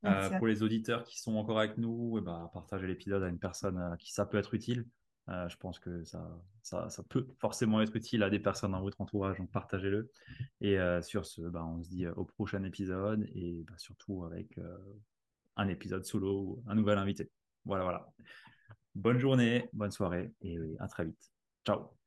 Euh, pour les auditeurs qui sont encore avec nous, et eh ben, partagez l'épisode à une personne à qui ça peut être utile. Euh, je pense que ça, ça, ça, peut forcément être utile à des personnes dans votre entourage, donc partagez-le. Et euh, sur ce, ben, on se dit au prochain épisode et ben, surtout avec un épisode solo ou un nouvel invité. Voilà, voilà. Bonne journée, bonne soirée et à très vite. Ciao.